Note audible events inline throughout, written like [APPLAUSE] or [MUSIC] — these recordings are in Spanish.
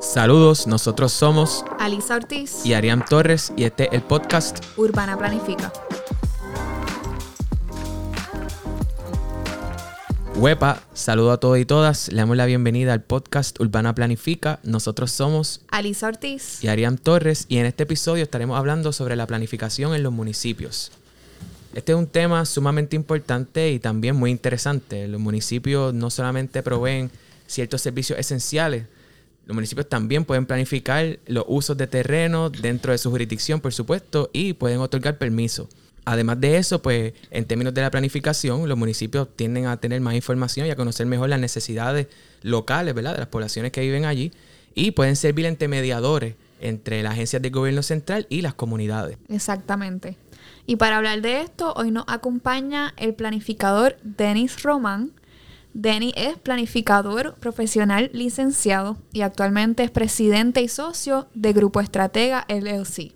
Saludos, nosotros somos Alisa Ortiz y Arián Torres y este es el podcast Urbana Planifica. Huepa, saludo a todos y todas, le damos la bienvenida al podcast Urbana Planifica. Nosotros somos Alisa Ortiz y Arián Torres y en este episodio estaremos hablando sobre la planificación en los municipios. Este es un tema sumamente importante y también muy interesante. Los municipios no solamente proveen ciertos servicios esenciales, los municipios también pueden planificar los usos de terreno dentro de su jurisdicción, por supuesto, y pueden otorgar permiso. Además de eso, pues en términos de la planificación, los municipios tienden a tener más información y a conocer mejor las necesidades locales, ¿verdad? De las poblaciones que viven allí y pueden servir entre mediadores entre las agencias del gobierno central y las comunidades. Exactamente. Y para hablar de esto, hoy nos acompaña el planificador Denis Román, Denny es planificador profesional licenciado y actualmente es presidente y socio de Grupo Estratega LLC.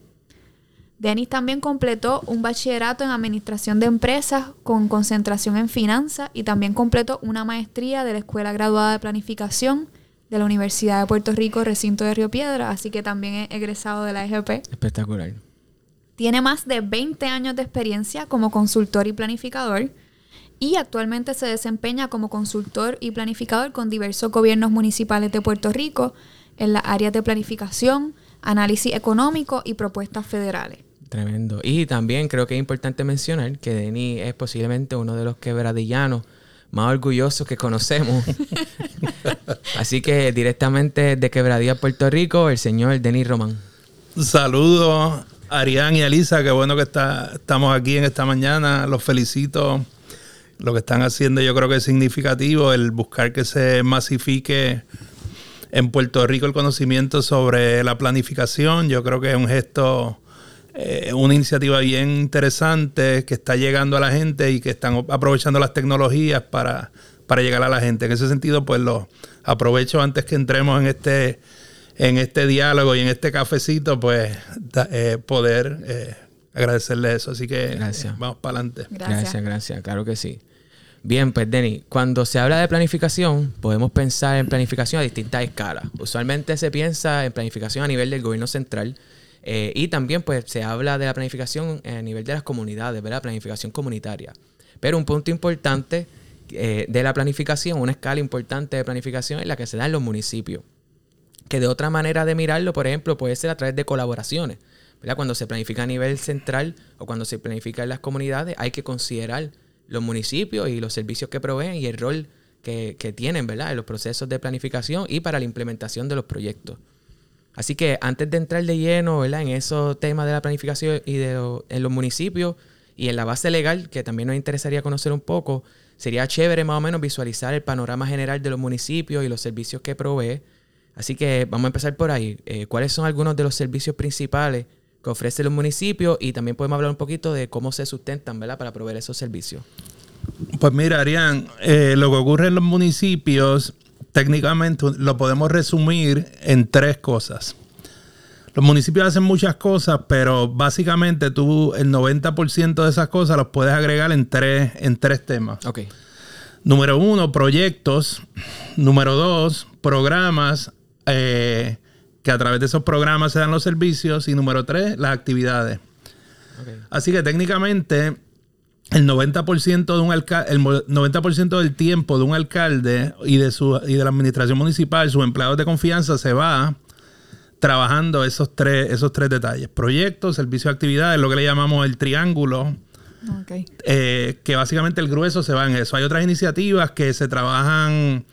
Denis también completó un bachillerato en administración de empresas con concentración en finanzas y también completó una maestría de la Escuela Graduada de Planificación de la Universidad de Puerto Rico, recinto de Río Piedra, así que también es egresado de la EGP. Espectacular. Tiene más de 20 años de experiencia como consultor y planificador y actualmente se desempeña como consultor y planificador con diversos gobiernos municipales de Puerto Rico en las áreas de planificación, análisis económico y propuestas federales. Tremendo. Y también creo que es importante mencionar que Denis es posiblemente uno de los quebradillanos más orgullosos que conocemos. [LAUGHS] Así que directamente de Quebradilla, Puerto Rico, el señor Denis Román. Saludos, Arián y Elisa, qué bueno que está, estamos aquí en esta mañana. Los felicito lo que están haciendo yo creo que es significativo, el buscar que se masifique en Puerto Rico el conocimiento sobre la planificación. Yo creo que es un gesto, eh, una iniciativa bien interesante que está llegando a la gente y que están aprovechando las tecnologías para, para llegar a la gente. En ese sentido, pues lo aprovecho antes que entremos en este, en este diálogo y en este cafecito, pues eh, poder eh, agradecerle eso. Así que gracias. vamos para adelante. Gracias, gracias, claro que sí. Bien, pues Denny, cuando se habla de planificación, podemos pensar en planificación a distintas escalas. Usualmente se piensa en planificación a nivel del gobierno central eh, y también pues se habla de la planificación a nivel de las comunidades, ¿verdad? Planificación comunitaria. Pero un punto importante eh, de la planificación, una escala importante de planificación es la que se da en los municipios. Que de otra manera de mirarlo, por ejemplo, puede ser a través de colaboraciones. ¿verdad? Cuando se planifica a nivel central o cuando se planifica en las comunidades, hay que considerar los municipios y los servicios que proveen y el rol que, tienen, ¿verdad? En los procesos de planificación y para la implementación de los proyectos. Así que antes de entrar de lleno, ¿verdad? En esos temas de la planificación y de en los municipios y en la base legal, que también nos interesaría conocer un poco, sería chévere más o menos visualizar el panorama general de los municipios y los servicios que provee. Así que vamos a empezar por ahí. Eh, ¿Cuáles son algunos de los servicios principales que ofrecen los municipios y también podemos hablar un poquito de cómo se sustentan, ¿verdad? Para proveer esos servicios. Pues mira, Arián, eh, lo que ocurre en los municipios técnicamente lo podemos resumir en tres cosas. Los municipios hacen muchas cosas, pero básicamente tú el 90% de esas cosas los puedes agregar en tres, en tres temas. Ok. Número uno, proyectos. Número dos, programas. Eh, que a través de esos programas se dan los servicios. Y número tres, las actividades. Así que técnicamente el 90%, de un el 90 del tiempo de un alcalde y de, su, y de la administración municipal, sus empleados de confianza, se va trabajando esos tres, esos tres detalles. Proyectos, servicios de actividades, lo que le llamamos el triángulo. Eh, que básicamente el grueso se va en eso. Hay otras iniciativas que se trabajan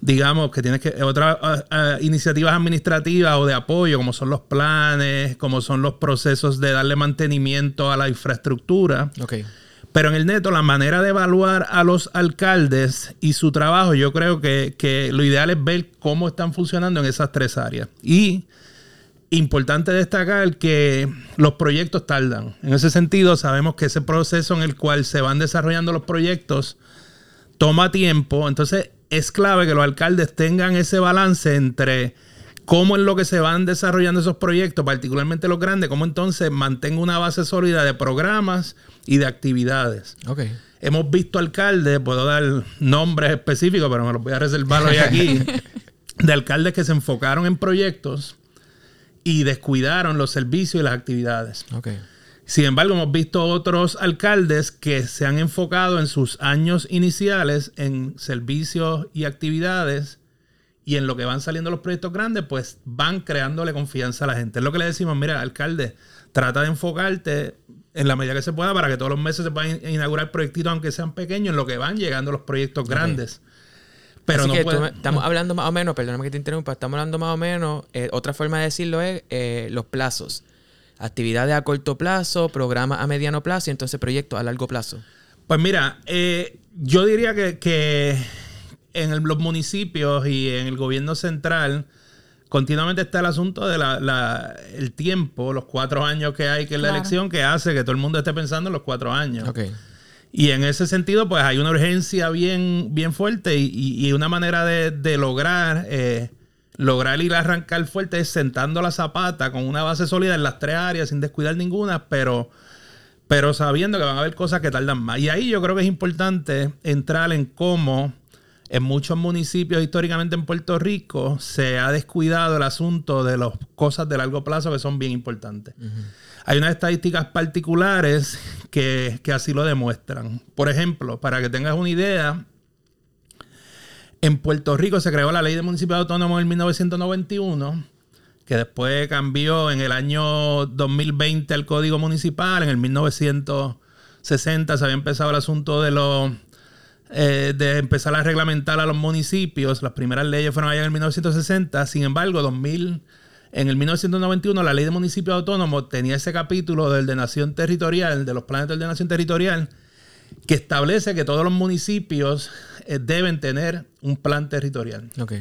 digamos, que tienes que otras ah, ah, iniciativas administrativas o de apoyo, como son los planes, como son los procesos de darle mantenimiento a la infraestructura. Okay. Pero en el neto, la manera de evaluar a los alcaldes y su trabajo, yo creo que, que lo ideal es ver cómo están funcionando en esas tres áreas. Y importante destacar que los proyectos tardan. En ese sentido, sabemos que ese proceso en el cual se van desarrollando los proyectos toma tiempo. Entonces, es clave que los alcaldes tengan ese balance entre cómo en lo que se van desarrollando esos proyectos, particularmente los grandes, cómo entonces mantenga una base sólida de programas y de actividades. Okay. Hemos visto alcaldes, puedo dar nombres específicos, pero me los voy a reservar hoy aquí, [LAUGHS] de alcaldes que se enfocaron en proyectos y descuidaron los servicios y las actividades. Ok. Sin embargo, hemos visto otros alcaldes que se han enfocado en sus años iniciales en servicios y actividades y en lo que van saliendo los proyectos grandes, pues van creándole confianza a la gente. Es lo que le decimos, mira, alcalde, trata de enfocarte en la medida que se pueda para que todos los meses se puedan inaugurar proyectitos, aunque sean pequeños, en lo que van llegando los proyectos grandes. Pero Así no que puede- tú me- estamos hablando más o menos, perdóname que te interrumpa, estamos hablando más o menos, eh, otra forma de decirlo es eh, los plazos. Actividades a corto plazo, programas a mediano plazo y entonces proyectos a largo plazo. Pues mira, eh, yo diría que, que en el- los municipios y en el gobierno central continuamente está el asunto de la, la- el tiempo, los cuatro años que hay que es la Claro. elección, que hace que todo el mundo esté pensando en los cuatro años. Ok. Y en ese sentido, pues hay una urgencia bien, bien fuerte y, y- y una manera de, de lograr, eh, lograr ir a arrancar fuerte es sentando la zapata con una base sólida en las tres áreas sin descuidar ninguna, pero, pero sabiendo que van a haber cosas que tardan más. Y ahí yo creo que es importante entrar en cómo en muchos municipios históricamente en Puerto Rico se ha descuidado el asunto de las cosas de largo plazo que son bien importantes. Hay unas estadísticas particulares que, que así lo demuestran. Por ejemplo, para que tengas una idea, en Puerto Rico se creó la ley de municipios autónomos en 1991, que después cambió en el año 2020 el código municipal, en el 1960 se había empezado el asunto de los eh, de empezar a reglamentar a los municipios. Las primeras leyes fueron allá en el 1960. Sin embargo, 2000, en el 1991 la ley de municipios autónomos tenía ese capítulo de ordenación territorial, de los planes de ordenación territorial, que establece que todos los municipios eh, deben tener un plan territorial. Ok.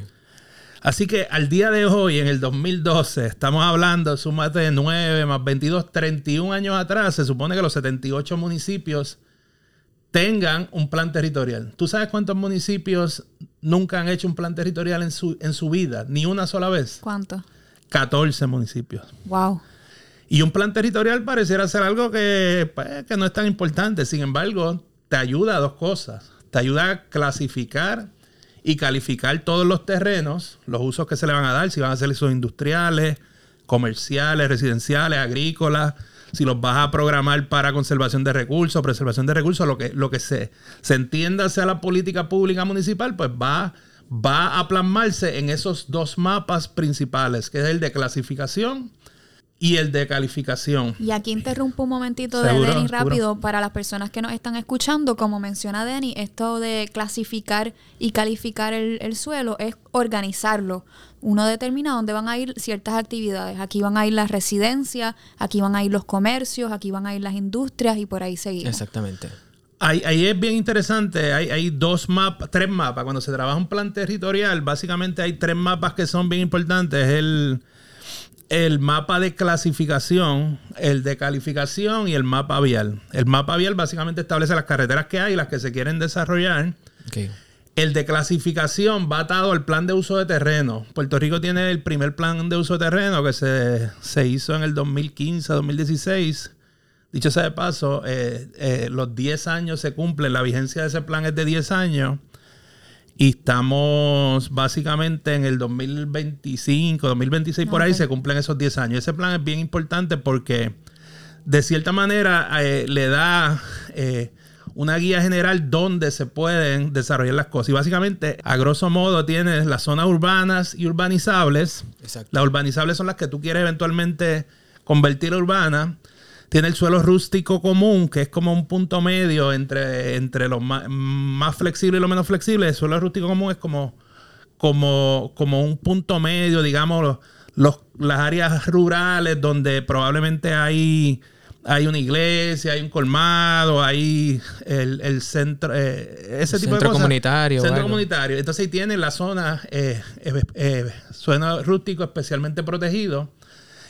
Así que al día de hoy, en el 2012, estamos hablando, súmate de 9 más 22, 31 años atrás, se supone que los 78 municipios tengan un plan territorial. ¿Tú sabes cuántos municipios nunca han hecho un plan territorial en su, en su vida? Ni una sola vez. ¿Cuánto? 14 municipios. Wow. Y un plan territorial pareciera ser algo que, pues, que no es tan importante. Sin embargo, te ayuda a dos cosas. Te ayuda a clasificar y calificar todos los terrenos, los usos que se le van a dar, si van a ser usos industriales, comerciales, residenciales, agrícolas, si los vas a programar para conservación de recursos, preservación de recursos, lo que, lo que se, se entienda sea la política pública municipal, pues va, va a plasmarse en esos dos mapas principales, que es el de clasificación y el de calificación. Y aquí interrumpo un momentito de Denny seguro. rápido para las personas que nos están escuchando. Como menciona Denny, esto de clasificar y calificar el, el suelo es organizarlo. Uno determina dónde van a ir ciertas actividades. Aquí van a ir las residencias, aquí van a ir los comercios, aquí van a ir las industrias y por ahí seguimos. Exactamente. Ahí, ahí es bien interesante. Hay, hay dos mapas, tres mapas. Cuando se trabaja un plan territorial, básicamente hay tres mapas que son bien importantes. El, el mapa de clasificación, el de calificación y el mapa vial. El mapa vial básicamente establece las carreteras que hay y las que se quieren desarrollar. El de clasificación va atado al plan de uso de terreno. Puerto Rico tiene el primer plan de uso de terreno que se, se hizo en el 2015-2016. Dicho sea de paso, eh, eh, los 10 años se cumplen, la vigencia de ese plan es de 10 años. Y estamos básicamente en el 2025, 2026 por ahí se cumplen esos 10 años. Ese plan es bien importante porque de cierta manera eh, le da eh, una guía general donde se pueden desarrollar las cosas. Y básicamente, a grosso modo, tienes las zonas urbanas y urbanizables. Exacto. Las urbanizables son las que tú quieres eventualmente convertir a urbanas. Tiene el suelo rústico común, que es como un punto medio entre, entre lo más, más flexible y lo menos flexible. El suelo rústico común es como, como, como un punto medio, digamos, los, los- las áreas rurales donde probablemente hay, hay una iglesia, hay un colmado, hay el, el centro, eh, ese tipo de centro cosas. comunitario Centro algo. comunitario. Entonces ahí tienen la zona eh, eh, eh, suelo rústico especialmente protegido.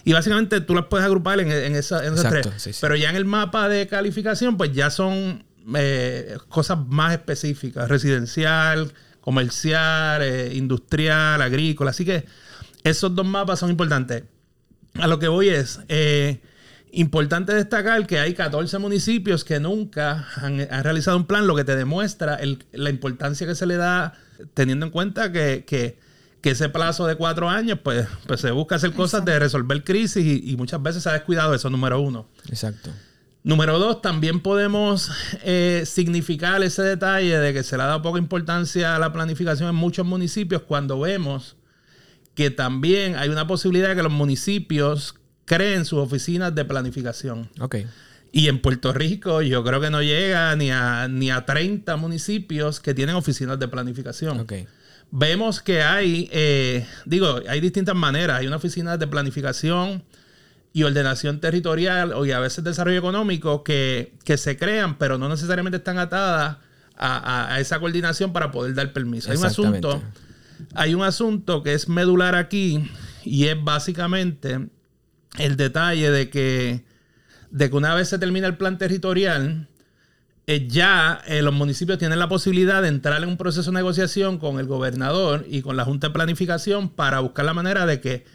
Y básicamente tú las puedes agrupar en, en, esa- en esas Exacto, tres. sí, sí. Pero ya en el mapa de calificación, pues ya son eh, cosas más específicas. Residencial, comercial, eh, industrial, agrícola. Así que esos dos mapas son importantes. A lo que voy es, eh, importante destacar que hay 14 municipios que nunca han, han realizado un plan, lo que te demuestra el- la importancia que se le da teniendo en cuenta que, que- que ese plazo de cuatro años, pues, pues se busca hacer cosas de resolver crisis y, y muchas veces se ha descuidado eso, número uno. Exacto. Número dos, también podemos eh, significar ese detalle de que se le ha dado poca importancia a la planificación en muchos municipios cuando vemos que también hay una posibilidad de que los municipios creen sus oficinas de planificación. Ok. Y en Puerto Rico yo creo que no llega ni a, ni a 30 municipios que tienen oficinas de planificación. Vemos que hay, eh, digo, hay distintas maneras. Hay una oficina de planificación y ordenación territorial y a veces desarrollo económico que, que se crean, pero no necesariamente están atadas a, a- a esa coordinación para poder dar permiso. Hay un asunto, hay un asunto que es medular aquí y es básicamente el detalle de que, de que una vez se termina el plan territorial, eh, ya eh, los municipios tienen la posibilidad de entrar en un proceso de negociación con el gobernador y con la Junta de Planificación para buscar la manera de que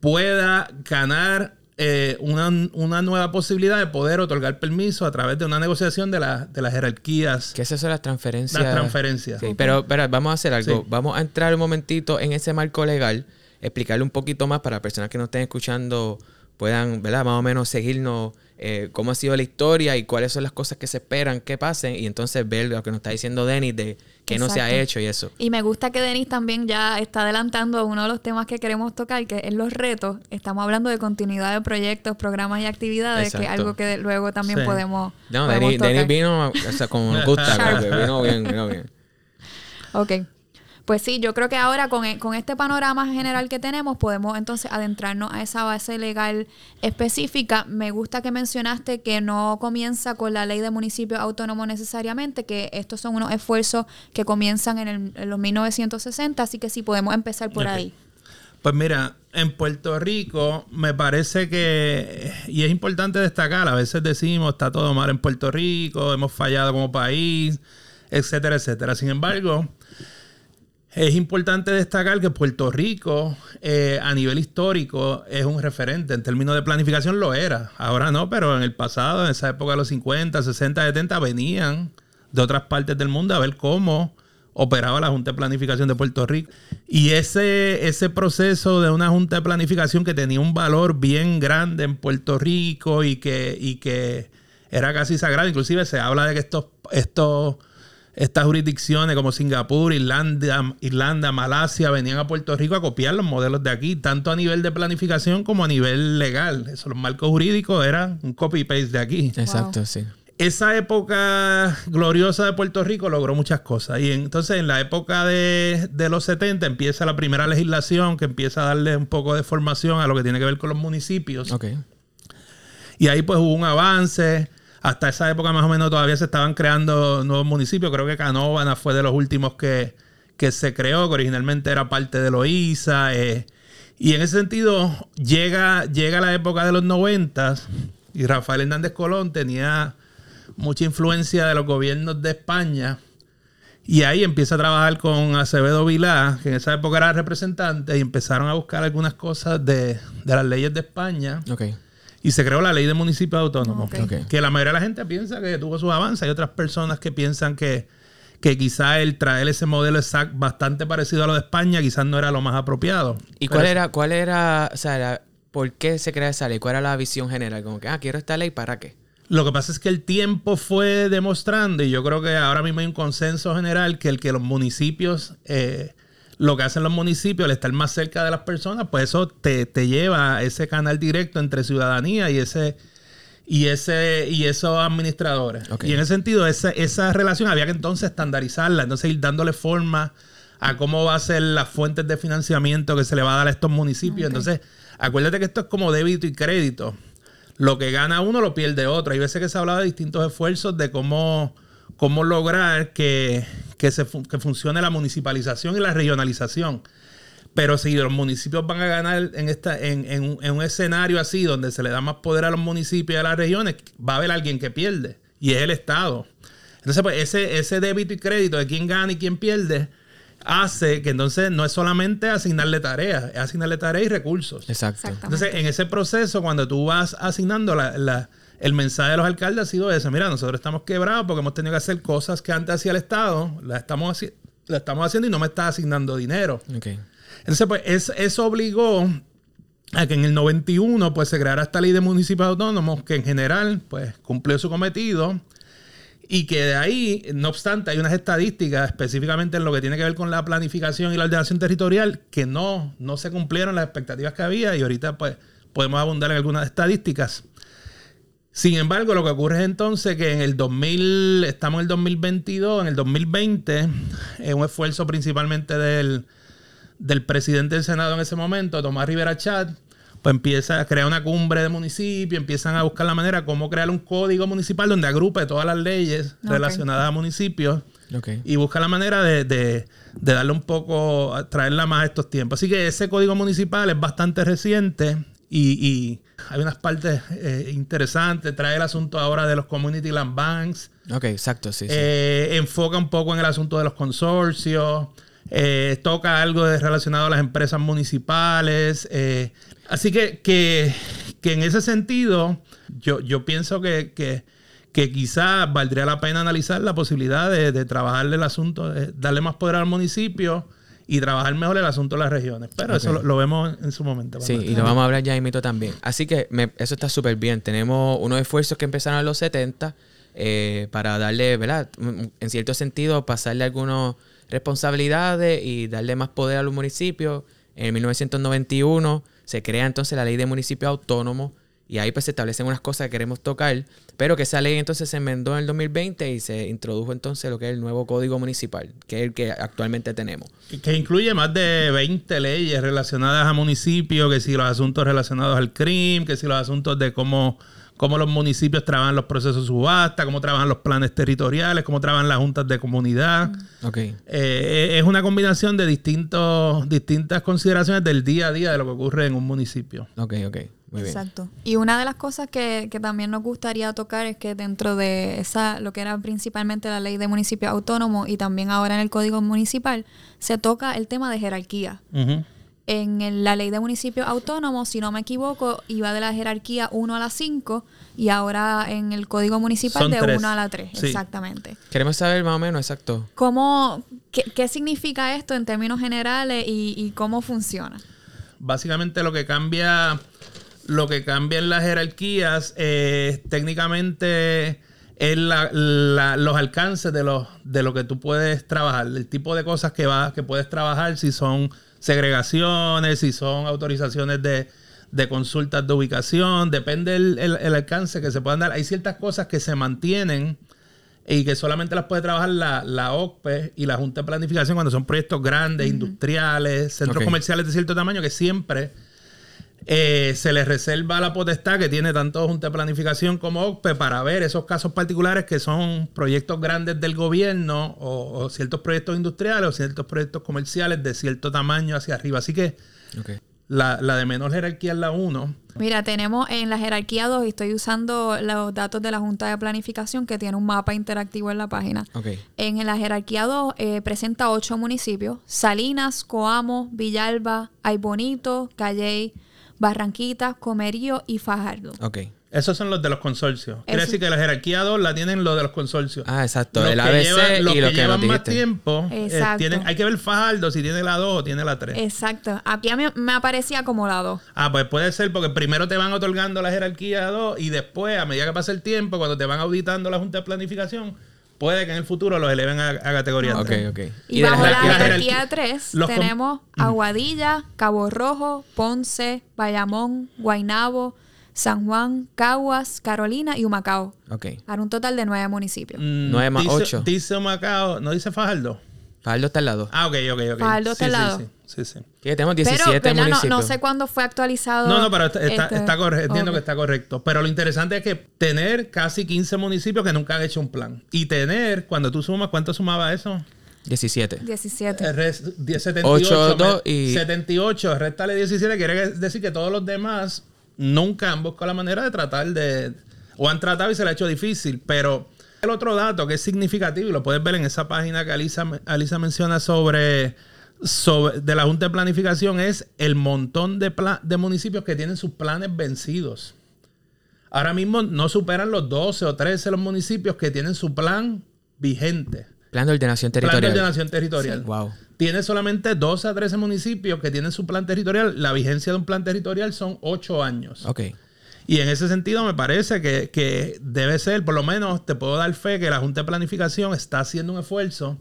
pueda ganar eh, una, una nueva posibilidad de poder otorgar permiso a través de una negociación de, la- de las jerarquías. ¿Qué es eso de las transferencias? Las transferencias. Sí, pero, pero vamos a hacer algo. Sí. Vamos a entrar un momentito en ese marco legal, explicarle un poquito más para personas que nos estén escuchando puedan, ¿verdad? Más o menos seguirnos eh, cómo ha sido la historia y cuáles son las cosas que se esperan que pasen y entonces ver lo que nos está diciendo Denis de qué no se ha Exacto. hecho y eso. Y me gusta que Denis también ya está adelantando uno de los temas que queremos tocar, que es los retos. Estamos hablando de continuidad de proyectos, programas y actividades, que es Exacto. algo que luego también Sí. podemos, No, podemos Denis, vino, o sea, como nos gusta, Sharp. creo que vino bien, vino bien. Ok. Pues sí, yo creo que ahora con, e- con este panorama general que tenemos podemos entonces adentrarnos a esa base legal específica. Me gusta que mencionaste que no comienza con la ley de municipio autónomo necesariamente, que estos son unos esfuerzos que comienzan en, el- en los 1960, así que sí podemos empezar por ahí. Pues mira, en Puerto Rico me parece que, y es importante destacar, a veces decimos está todo mal en Puerto Rico, hemos fallado como país, etcétera, etcétera. Sin embargo, es importante destacar que Puerto Rico eh, a nivel histórico es un referente en términos de planificación, lo era. Ahora no, pero en el pasado, en esa época de los 50, 60, 70, venían de otras partes del mundo a ver cómo operaba la Junta de Planificación de Puerto Rico. Y ese, ese proceso de una Junta de Planificación que tenía un valor bien grande en Puerto Rico y que, y que era casi sagrado. Inclusive se habla de que estos, estos, estas jurisdicciones como Singapur, Irlanda, Irlanda, Malasia venían a Puerto Rico a copiar los modelos de aquí, tanto a nivel de planificación como a nivel legal. Eso, los marcos jurídicos eran un copy-paste de aquí Exacto, sí. esa época gloriosa de Puerto Rico logró muchas cosas. Y entonces en la época de, de los 70 empieza la primera legislación que empieza a darle un poco de formación a lo que tiene que ver con los municipios. Ok. Y ahí pues hubo un avance. Hasta esa época más o menos todavía se estaban creando nuevos municipios. Creo que Canóvana fue de los últimos que, que se creó, que originalmente era parte de Loíza. eh. Y en ese sentido llega, llega la época de los 90 y Rafael Hernández Colón tenía mucha influencia de los gobiernos de España. Y ahí empieza a trabajar con Acevedo Vilá, que en esa época era representante, y empezaron a buscar algunas cosas de, de las leyes de España. Ok. Y se creó la ley de municipios autónomos. Que la mayoría de la gente piensa que tuvo sus avances. Hay otras personas que piensan que, que quizá el traer ese modelo exact bastante parecido a lo de España quizás no era lo más apropiado. ¿Y Pero cuál era, cuál era, o sea, la- por qué se crea esa ley? ¿Cuál era la visión general? Como que, ah, quiero esta ley, ¿para qué? Lo que pasa es que el tiempo fue demostrando, y yo creo que ahora mismo hay un consenso general, que el que los municipios, eh, lo que hacen los municipios, al estar más cerca de las personas, pues eso te, te lleva a ese canal directo entre ciudadanía y ese y ese y esos administradores. Y en ese sentido, esa, esa relación había que entonces estandarizarla, entonces ir dándole forma a cómo va a ser las fuentes de financiamiento que se le va a dar a estos municipios. Entonces, acuérdate que esto es como débito y crédito. Lo que gana uno lo pierde otro. Hay veces que se habla de distintos esfuerzos de cómo, cómo lograr que, que, se, que funcione la municipalización y la regionalización. Pero si los municipios van a ganar en, esta, en, en un- en un escenario así, donde se le da más poder a los municipios y a las regiones, va a haber alguien que pierde. Y es el Estado. Entonces, pues ese, ese débito y crédito de quién gana y quién pierde hace que entonces no es solamente asignarle tareas, es asignarle tareas y recursos. Exacto. Exactamente. Entonces, en ese proceso, cuando tú vas asignando la- la- el mensaje de los alcaldes ha sido ese, mira, nosotros estamos quebrados porque hemos tenido que hacer cosas que antes hacía el Estado, las estamos, haci- las estamos haciendo y no me está asignando dinero. Entonces, pues es- eso obligó a que en el 91 pues se creara esta ley de municipios autónomos que en general pues cumplió su cometido y que de ahí, no obstante, hay unas estadísticas específicamente en lo que tiene que ver con la planificación y la ordenación territorial que no, no se cumplieron las expectativas que había y ahorita pues podemos abundar en algunas estadísticas. Sin embargo, lo que ocurre es entonces que en el 2000, estamos en el 2022, en el 2020, es un esfuerzo principalmente del, del presidente del Senado en ese momento, Tomás Rivera Chat, pues empieza a crear una cumbre de municipios, empiezan a buscar la manera cómo crear un código municipal donde agrupe todas las leyes relacionadas a municipios y busca la manera de, de- de darle un poco, traerla más a estos tiempos. Así que ese código municipal es bastante reciente y, y hay unas partes eh, interesantes. Trae el asunto ahora de los community land banks. Ok, exacto, sí. sí. Eh, enfoca un poco en el asunto de los consorcios. eh, toca algo de- relacionado a las empresas municipales. eh, así que, que, que en ese sentido, yo, yo pienso que, que, que quizás valdría la pena analizar la posibilidad de, de trabajarle el asunto, de darle más poder al municipio y trabajar mejor el asunto de las regiones. Pero eso lo, lo vemos en su momento. Sí, y lo vamos a hablar ya mito también. Así que me- eso está súper bien. Tenemos unos esfuerzos que empezaron en los 70 eh, para darle, ¿verdad? Mm, En cierto sentido, pasarle algunas responsabilidades y darle más poder a los municipios. En 1991 se crea entonces la ley de municipios autónomos y ahí pues se establecen unas cosas que queremos tocar, pero que esa ley entonces se enmendó en el 2020 y se introdujo entonces lo que es el nuevo código municipal, que es el que actualmente tenemos. Que incluye más de 20 leyes relacionadas a municipios, que si los asuntos relacionados al crimen, que si los asuntos de cómo, cómo los municipios trabajan los procesos de subasta, cómo trabajan los planes territoriales, cómo trabajan las juntas de comunidad. Ok. Eh, es una combinación de distintos, distintas consideraciones del día a día de lo que ocurre en un municipio. Ok, ok. Muy bien. Exacto. Y una de las cosas que, que también nos gustaría tocar es que dentro de esa, lo que era principalmente la ley de municipio autónomo y también ahora en el código municipal, se toca el tema de jerarquía. En el- la ley de municipio autónomo, si no me equivoco, iba de la jerarquía 1 a la 5 y ahora en el código municipal Son de tres. 1 a la 3. Sí. Exactamente. Queremos saber más o menos, exacto. ¿Cómo, qué, qué significa esto en términos generales y, y cómo funciona? básicamente lo que cambia lo que cambia en las jerarquías eh, técnicamente es la- la- los alcances de, los, de lo que tú puedes trabajar, el tipo de cosas que, va, que puedes trabajar, si son segregaciones, si son autorizaciones de, de consultas de ubicación, depende el, el- el alcance que se puedan dar. Hay ciertas cosas que se mantienen y que solamente las puede trabajar la, la OCPE y la Junta de Planificación cuando son proyectos grandes, industriales, centros comerciales de cierto tamaño, que siempre eh, se les reserva la potestad que tiene tanto Junta de Planificación como OCPE para ver esos casos particulares que son proyectos grandes del gobierno o, o ciertos proyectos industriales o ciertos proyectos comerciales de cierto tamaño hacia arriba. Así que la, la de menor jerarquía es la 1. Mira, tenemos en la jerarquía 2, y estoy usando los datos de la Junta de Planificación que tiene un mapa interactivo en la página. En la jerarquía 2 eh, presenta ocho municipios: Salinas, Coamo, Villalba, Aybonito, Calley, Barranquitas, Comerío y Fajardo. Ok. Esos son los de los consorcios. Quiere Eso. decir que la jerarquía 2 la tienen los de los consorcios. Ah, exacto. Los el que ABC llevan- los y lo que que llevan más tiempo, eh, Exacto. tienen, hay que ver Fajardo si tiene la 2 o tiene la 3. Exacto. Aquí a mí me aparecía como la 2. Ah, pues puede ser porque primero te van otorgando la jerarquía 2 y después, a medida que pasa el tiempo, cuando te van auditando la Junta de Planificación, puede que en el futuro los eleven a, a categoría Ok, 3. ok. Y, de la bajo la jerarquía- jerarquía jerarquía- 3 los com- tenemos Aguadilla, Cabo Rojo, Ponce, Bayamón, Guaynabo, San Juan, Caguas, Carolina y Humacao. Ok. Para un total de nueve municipios. Mm, Nueve más dice, ocho. Dice Macao, ¿no dice Fajardo? Fajardo está al lado. Ah, ok, ok, ok. Fajardo está sí, al sí, lado. Sí, sí, sí. Que tenemos Pero 17 ¿verdad? no, municipios. no sé cuándo fue actualizado. No, no, pero está, está, este- está correcto. Entiendo que está correcto. Pero lo interesante es que tener casi 15 municipios que nunca han hecho un plan. Y tener, cuando tú sumas, ¿cuánto sumaba eso? 17. 17. El res- 10, 78. Ocho, me- dos y- 78, réstale 17, quiere decir que todos los demás nunca han buscado la manera de tratar de... O han tratado y se le ha hecho difícil, pero... El otro dato que es significativo, y lo puedes ver en esa página que Alisa, Alisa menciona sobre, sobre... de la Junta de Planificación, es el montón de, de municipios que tienen sus planes vencidos. Ahora mismo no superan los 12 o 13 los municipios que tienen su plan vigente. Plan de ordenación Plan de territorial. ordenación territorial. Wow. tiene solamente 12 a 13 municipios que tienen su plan territorial. La vigencia de un plan territorial son 8 años. Ok. Y en ese sentido me parece que, que debe ser, por lo menos te puedo dar fe que la Junta de Planificación está haciendo un esfuerzo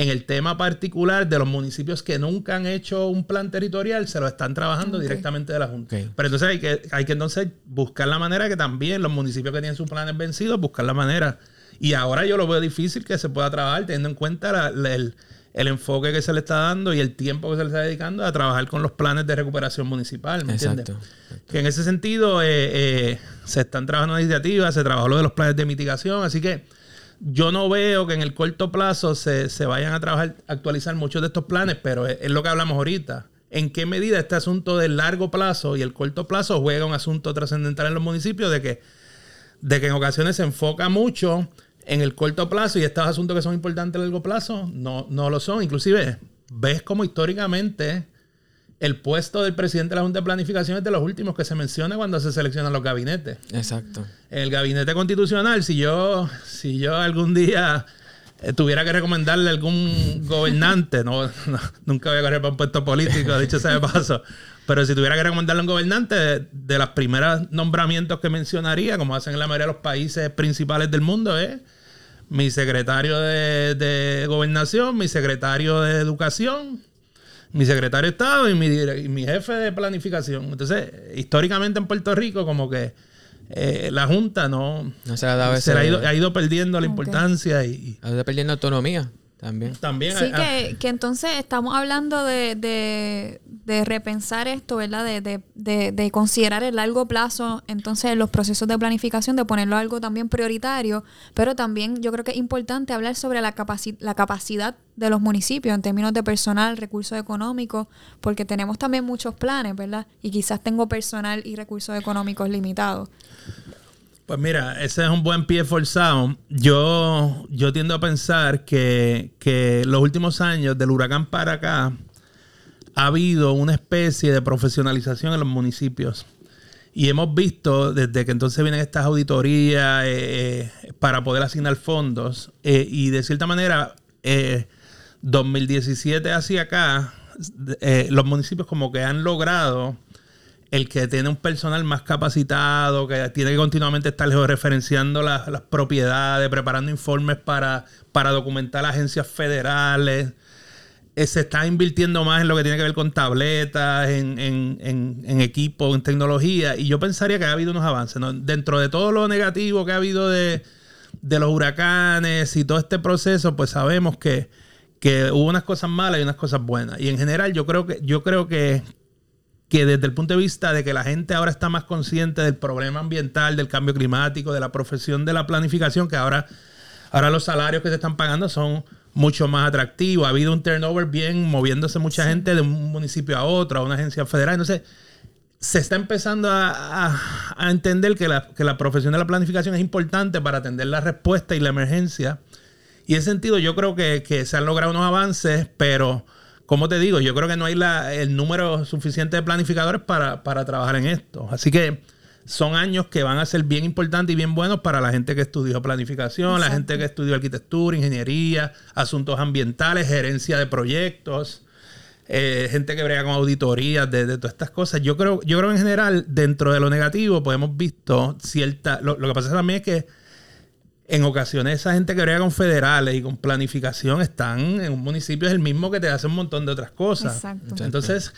en el tema particular de los municipios que nunca han hecho un plan territorial, se lo están trabajando directamente de la Junta. Pero entonces hay que, hay que entonces buscar la manera que también los municipios que tienen sus planes vencidos, buscar la manera. Y ahora yo lo veo difícil que se pueda trabajar teniendo en cuenta la- la- el, el enfoque que se le está dando y el tiempo que se le está dedicando a trabajar con los planes de recuperación municipal. ¿me entiendes? Exacto. Que en ese sentido eh, eh, se están trabajando iniciativas, se trabajó lo de los planes de mitigación, así que yo no veo que en el corto plazo se, se vayan a trabajar, actualizar muchos de estos planes, pero es, lo que hablamos ahorita. ¿En qué medida este asunto del largo plazo y el corto plazo juega un asunto trascendental en los municipios de que, de que en ocasiones se enfoca mucho en el corto plazo y estos asuntos que son importantes a largo plazo no, no lo son. Inclusive, ves como históricamente el puesto del presidente de la Junta de Planificación es de los últimos que se menciona cuando se seleccionan los gabinetes. Exacto. El gabinete constitucional, si yo, si yo algún día eh, tuviera que recomendarle a algún gobernante, no, [LAUGHS] no, nunca voy a correr para un puesto político, dicho sea de paso, pero si tuviera que recomendarle a un gobernante, de, de los primeros nombramientos que mencionaría, como hacen en la mayoría de los países principales del mundo, es mi secretario de, de gobernación, mi secretario de educación, mi secretario de Estado y mi, y mi jefe de planificación. Entonces, históricamente en Puerto Rico, como que eh, la Junta no No se dado se ha ido, ha ido perdiendo la importancia y, Ha ido perdiendo autonomía también. también Sí, ah, que, que entonces estamos hablando de, de, de repensar esto, ¿verdad? De, de, de, de considerar el largo plazo, entonces los procesos de planificación, de ponerlo algo también prioritario, pero también yo creo que es importante hablar sobre la, capaci- la capacidad de los municipios en términos de personal, recursos económicos, porque tenemos también muchos planes, ¿verdad? Y quizás tengo personal y recursos económicos limitados. Pues mira, ese es un buen pie forzado. Yo, yo tiendo a pensar que, que los últimos años, del huracán para acá, ha habido una especie de profesionalización en los municipios. Y hemos visto desde que entonces vienen estas auditorías eh, eh, para poder asignar fondos. eh, y de cierta manera, eh, 2017 hacia acá, los municipios como que han logrado el que tiene un personal más capacitado, que tiene que continuamente estar referenciando las, las propiedades, preparando informes para, para documentar agencias federales. Se está invirtiendo más en lo que tiene que ver con tabletas, en, en, en, equipo, en tecnología. Y yo pensaría que ha habido unos avances. Dentro de todo lo negativo que ha habido de, de los huracanes y todo este proceso, pues sabemos que, que hubo unas cosas malas y unas cosas buenas. Y en general yo creo que, yo creo que, que desde el punto de vista de que la gente ahora está más consciente del problema ambiental, del cambio climático, de la profesión de la planificación, que ahora, ahora los salarios que se están pagando son mucho más atractivos. Ha habido un turnover bien moviéndose mucha gente de un municipio a otro, a una agencia federal. Entonces, se está empezando a, a- a entender que la, que la profesión de la planificación es importante para atender la respuesta y la emergencia. Y en ese sentido yo creo que, que se han logrado unos avances, pero como te digo, yo creo que no hay la- el número suficiente de planificadores para, para trabajar en esto. Así que son años que van a ser bien importantes y bien buenos para la gente que estudió planificación, la gente que estudió arquitectura, ingeniería, asuntos ambientales, gerencia de proyectos eh, gente que brega con auditorías de, de todas estas cosas. Yo creo, yo creo en general, dentro de lo negativo, pues hemos visto cierta. Lo, lo que pasa también es que en ocasiones esa gente que brega con federales y con planificación están en un municipio es el mismo que te hace un montón de otras cosas. Exacto. Entonces,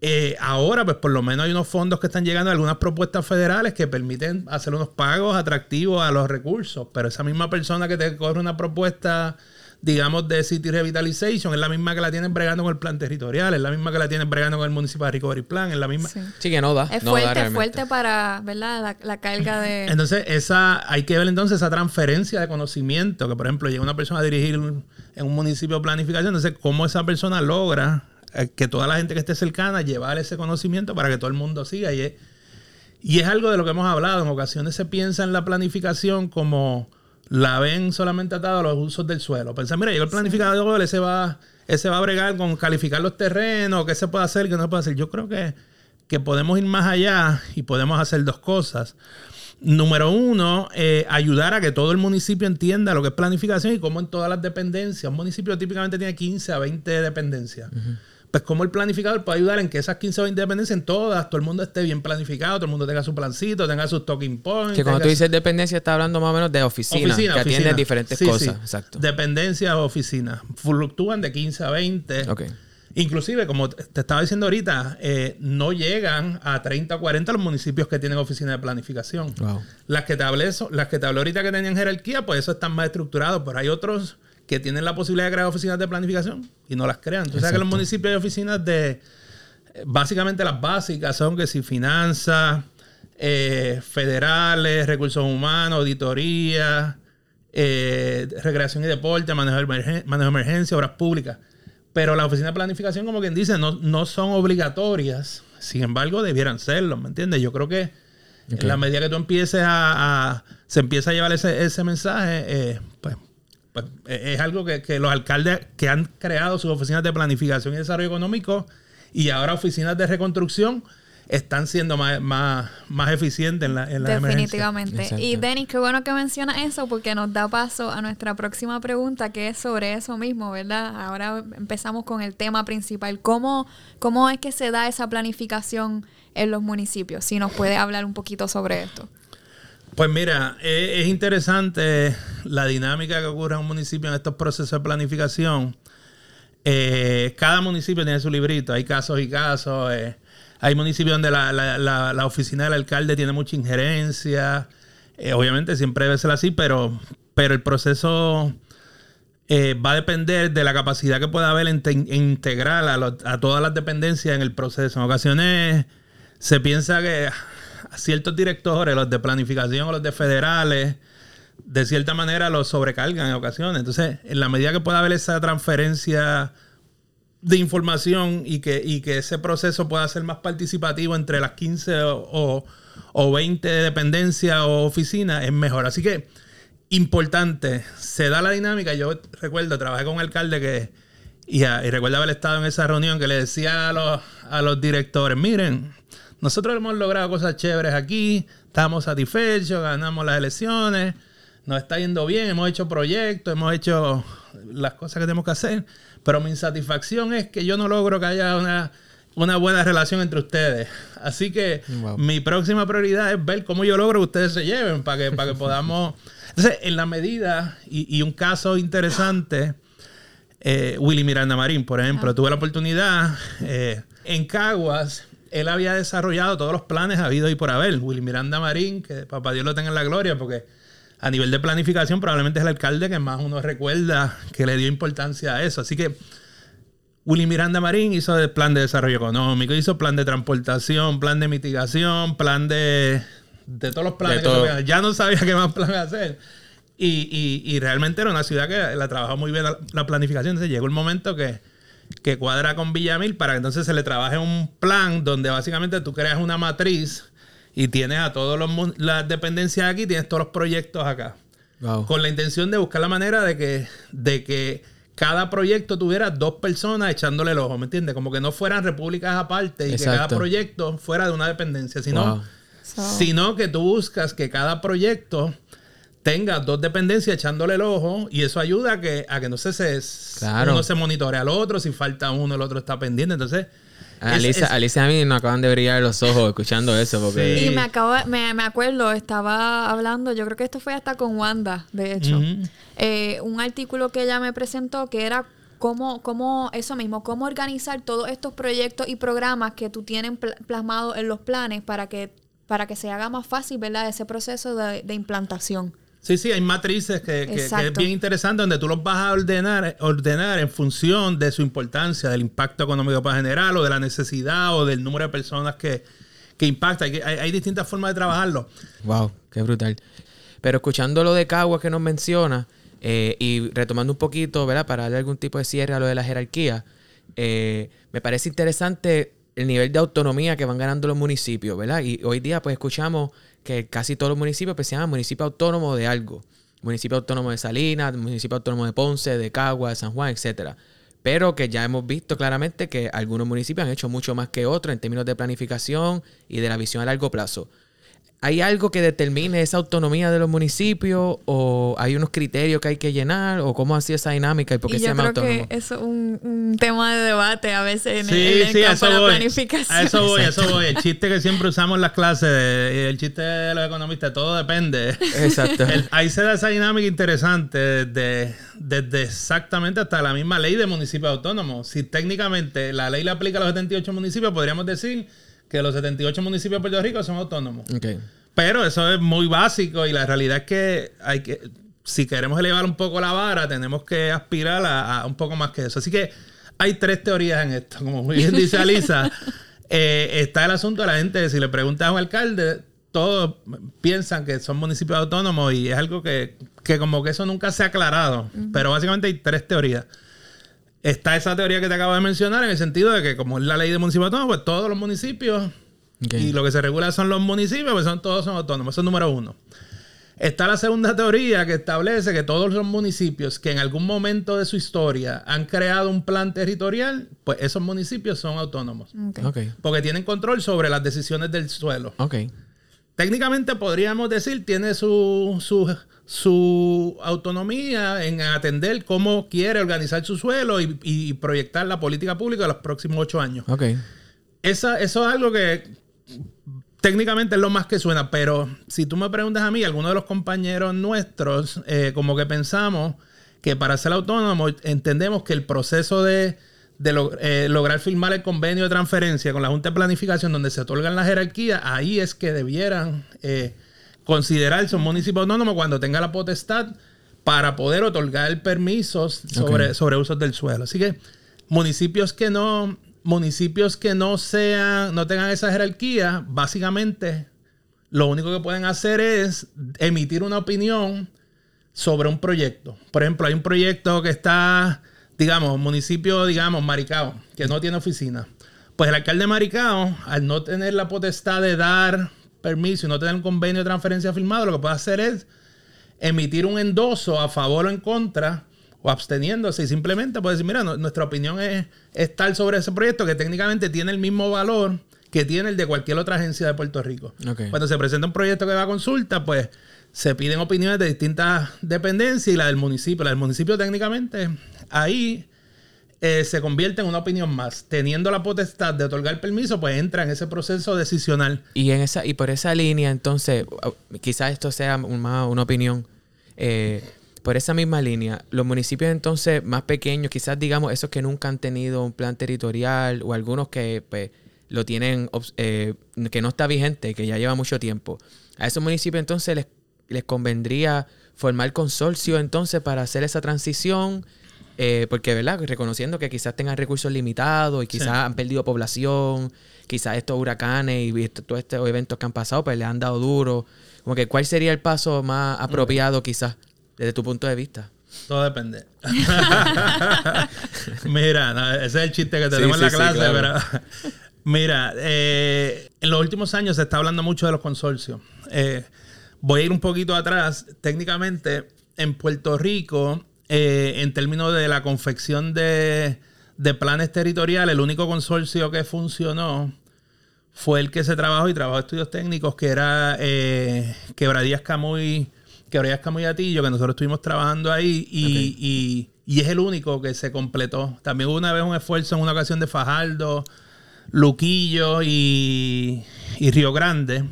eh, ahora, pues por lo menos hay unos fondos que están llegando, algunas propuestas federales que permiten hacer unos pagos atractivos a los recursos. Pero esa misma persona que te corre una propuesta, digamos, de City Revitalization, es la misma que la tienen bregando con el plan territorial, es la misma que la tienen bregando con el Municipal Recovery Plan, es la misma. Sí. Sí, que no da. Es no da fuerte, fuerte para, ¿verdad? La, la carga de... [LAUGHS] Entonces, esa, hay que ver entonces esa transferencia de conocimiento, que por ejemplo llega una persona a dirigir un- en un municipio de planificación, entonces cómo esa persona logra que toda la gente que esté cercana llevar ese conocimiento para que todo el mundo siga. Y es, y es algo de lo que hemos hablado, en ocasiones se piensa en la planificación como la ven solamente atada a los usos del suelo. Pensar, mira, llegó el planificador, ese va, ese va a bregar con calificar los terrenos, qué se puede hacer, qué no se puede hacer. Yo creo que, que podemos ir más allá y podemos hacer dos cosas. Número uno, eh, ayudar a que todo el municipio entienda lo que es planificación y cómo en todas las dependencias, un municipio típicamente tiene 15 a 20 dependencias. Pues cómo el planificador puede ayudar en que esas 15 o 20 dependencias en todas, todo el mundo esté bien planificado, todo el mundo tenga su plancito, tenga sus talking points. Que cuando tú dices dependencia, estás hablando más o menos de oficina, Oficina, que oficina. atiende diferentes Sí, cosas. sí. Exacto. Dependencias o oficinas. Fluctúan de 15 a 20. Ok. Inclusive, como te te estaba diciendo ahorita, eh, no llegan a 30 o 40 los municipios que tienen oficina de planificación. Wow. Las que te hablé, eso- las que te hablé ahorita que tenían jerarquía, pues eso están más estructurados, pero hay otros que tienen la posibilidad de crear oficinas de planificación y no las crean. Tú sabes que en los municipios hay oficinas de, eh, básicamente las básicas son que si finanzas, eh, federales, recursos humanos, auditoría, eh, recreación y deporte, manejo de, emergen- manejo de emergencia, obras públicas. Pero las oficinas de planificación, como quien dice, no, no son obligatorias. Sin embargo, debieran serlo, ¿me entiendes? Yo creo que en la medida que tú empieces a, a- se empieza a llevar ese, ese mensaje, eh, pues, es algo que, que los alcaldes que han creado sus oficinas de planificación y desarrollo económico y ahora oficinas de reconstrucción están siendo más, más, más eficientes en la, en la emergencia. Definitivamente. Y Denis, qué bueno que mencionas eso porque nos da paso a nuestra próxima pregunta que es sobre eso mismo, ¿verdad? Ahora empezamos con el tema principal. ¿Cómo, cómo es que se da esa planificación en los municipios? Si nos puede hablar un poquito sobre esto. Pues mira, eh, es interesante la dinámica que ocurre en un municipio en estos procesos de planificación. Eh, cada municipio tiene su librito, hay casos y casos. eh, hay municipios donde la, la- oficina del alcalde tiene mucha injerencia. Eh, obviamente siempre debe ser así, pero, pero el proceso va a depender de la capacidad que pueda haber en, en integrar a, a todas las dependencias en el proceso. En ocasiones se piensa que ciertos directores, los de planificación o los de federales, de cierta manera los sobrecargan en ocasiones. Entonces, en la medida que pueda haber esa transferencia de información y que, y que ese proceso pueda ser más participativo entre las 15 o, o, o 20 dependencias o oficinas, es mejor. Así que, importante, se da la dinámica. Yo recuerdo, trabajé con un alcalde que, y, y recuerdo haber estado en esa reunión que le decía a los, a los directores, miren, nosotros hemos logrado cosas chéveres aquí, estamos satisfechos, ganamos las elecciones, nos está yendo bien, hemos hecho proyectos, hemos hecho las cosas que tenemos que hacer, pero mi insatisfacción es que yo no logro que haya una, una buena relación entre ustedes. Así que Wow. mi próxima prioridad es ver cómo yo logro que ustedes se lleven para que, para que podamos... [LAUGHS] Entonces, en la medida, y, y un caso interesante, eh, Willy Miranda Marín, por ejemplo, tuve la oportunidad eh, en Caguas. Él había desarrollado todos los planes habidos y por haber. Willy Miranda Marín, que papá Dios lo tenga en la gloria, porque a nivel de planificación probablemente es el alcalde que más uno recuerda que le dio importancia a eso. Así que Willy Miranda Marín hizo el plan de desarrollo económico, hizo plan de transportación, plan de mitigación, plan de, de todos los planes. Que. Ya no sabía qué más plan hacer. Y, y- y realmente era una ciudad que la trabajó muy bien la, la planificación. Entonces llegó el momento que, que cuadra con Villamil para que entonces se le trabaje un plan donde básicamente tú creas una matriz y tienes a todas las dependencias aquí, tienes todos los proyectos acá Wow. con la intención de buscar la manera de que, de que cada proyecto tuviera dos personas echándole el ojo, ¿me entiendes? Como que no fueran repúblicas aparte y que cada proyecto fuera de una dependencia, sino, Wow. So- sino que tú buscas que cada proyecto tenga dos dependencias echándole el ojo y eso ayuda a que, a que no se, se Claro. uno se monitorea al otro, si falta uno el otro está pendiente, entonces... es- Alicia, es- Alicia a mí nos acaban de brillar los ojos escuchando eso porque... Sí. Y me acabo, me, me acuerdo, estaba hablando, yo creo que esto fue hasta con Wanda, de hecho, eh, un artículo que ella me presentó que era cómo, cómo, eso mismo, cómo organizar todos estos proyectos y programas que tú tienes pl- plasmados en los planes para que, para que se haga más fácil, ¿verdad? Ese proceso de, de implantación. Sí, sí, hay matrices que, que- que es bien interesante donde tú los vas a ordenar, ordenar en función de su importancia, del impacto económico para generar o de la necesidad o del número de personas que, que impacta. Hay, hay- distintas formas de trabajarlo. Wow, qué brutal. Pero escuchando lo de Caguas que nos menciona eh, y retomando un poquito, ¿verdad? Para darle algún tipo de cierre a lo de la jerarquía, eh, me parece interesante el nivel de autonomía que van ganando los municipios, ¿verdad? Y hoy día pues escuchamos que casi todos los municipios pues, se llaman municipio autónomo de algo. Municipio autónomo de Salinas, municipio autónomo de Ponce, de Caguas, de San Juan, etcétera. Pero que ya hemos visto claramente que algunos municipios han hecho mucho más que otros en términos de planificación y de la visión a largo plazo ¿Hay algo que determine esa autonomía de los municipios o hay unos criterios que hay que llenar o cómo hacía esa dinámica y por qué Y se yo llama creo autónomo? que eso es un, un tema de debate a veces en Sí, el, en el sí, a campo de la voy. planificación. A eso voy, a eso voy. El chiste que siempre usamos en las clases, el chiste de los economistas, todo depende. Exacto. El- ahí se da esa dinámica interesante desde, desde exactamente hasta la misma ley de municipios autónomos. Si técnicamente la ley le aplica a los 78 municipios, podríamos decir que los 78 municipios de Puerto Rico son autónomos. Ok. Pero eso es muy básico y la realidad es que hay que, si queremos elevar un poco la vara, tenemos que aspirar a, a un poco más que eso. Así que hay tres teorías en esto. Como muy bien dice Alisa, [LAUGHS] eh, está el asunto de la gente, si le preguntas a un alcalde, todos piensan que son municipios autónomos y es algo que, que como que eso nunca se ha aclarado. Pero básicamente hay tres teorías. Está esa teoría que te acabo de mencionar en el sentido de que como es la ley de municipios autónomos, pues todos los municipios y lo que se regula son los municipios, pues son, todos son autónomos. Eso es número uno. Está la segunda teoría que establece que todos los municipios que en algún momento de su historia han creado un plan territorial, pues esos municipios son autónomos. Ok. Ok. Porque tienen control sobre las decisiones del suelo. Ok. Técnicamente podríamos decir, tiene su, su, su autonomía en atender cómo quiere organizar su suelo y, y proyectar la política pública de los próximos ocho años. Ok. Esa, eso es algo que técnicamente es lo más que suena, pero si tú me preguntas a mí, algunos de los compañeros nuestros, eh, como que pensamos que para ser autónomo entendemos que el proceso de, de lo- eh, lograr firmar el convenio de transferencia con la Junta de Planificación, donde se otorgan las jerarquías, ahí es que debieran eh, considerarse un municipio autónomo cuando tenga la potestad para poder otorgar permisos sobre, sobre usos del suelo. Así que municipios que no municipios que no sean no tengan esa jerarquía, básicamente lo único que pueden hacer es emitir una opinión sobre un proyecto. Por ejemplo, hay un proyecto que está, digamos, municipio, digamos, Maricao, que no tiene oficina. Pues el alcalde de Maricao, al no tener la potestad de dar permiso y no tener un convenio de transferencia firmado, lo que puede hacer es emitir un endoso a favor o en contra o absteniéndose y simplemente puede decir, mira, no- nuestra opinión es, es tal sobre ese proyecto que técnicamente tiene el mismo valor que tiene el de cualquier otra agencia de Puerto Rico. Cuando se presenta un proyecto que va a consulta, pues se piden opiniones de distintas dependencias y la del municipio. La del municipio técnicamente ahí eh, se convierte en una opinión más. Teniendo la potestad de otorgar permiso, pues entra en ese proceso decisional. Y en esa, y por esa línea, entonces, uh, quizás esto sea más una opinión. eh, por esa misma línea, los municipios entonces más pequeños, quizás digamos esos que nunca han tenido un plan territorial o algunos que pues, lo tienen, eh, que no está vigente, que ya lleva mucho tiempo. A esos municipios entonces les, les convendría formar consorcio entonces para hacer esa transición. eh, porque, ¿verdad? Reconociendo que quizás tengan recursos limitados y quizás Sí. han perdido población, quizás estos huracanes y todos estos eventos que han pasado, pues le han dado duro. Como que, ¿cuál sería el paso más apropiado quizás desde tu punto de vista? Todo depende. [LAUGHS] Mira, no, ese es el chiste que Sí, tenemos en sí, la sí, clase, claro. pero [LAUGHS] mira, eh, en los últimos años se está hablando mucho de los consorcios. Eh, voy a ir un poquito atrás. Técnicamente, en Puerto Rico, eh, en términos de la confección de, de planes territoriales, el único consorcio que funcionó fue el que se trabajó y trabajó estudios técnicos, que era eh, Quebradías Camuy, Quebradías Camuy Atillo, que nosotros estuvimos trabajando ahí y, y- y es el único que se completó. También hubo una vez un esfuerzo en una ocasión de Fajardo, Luquillo y, y Río Grande,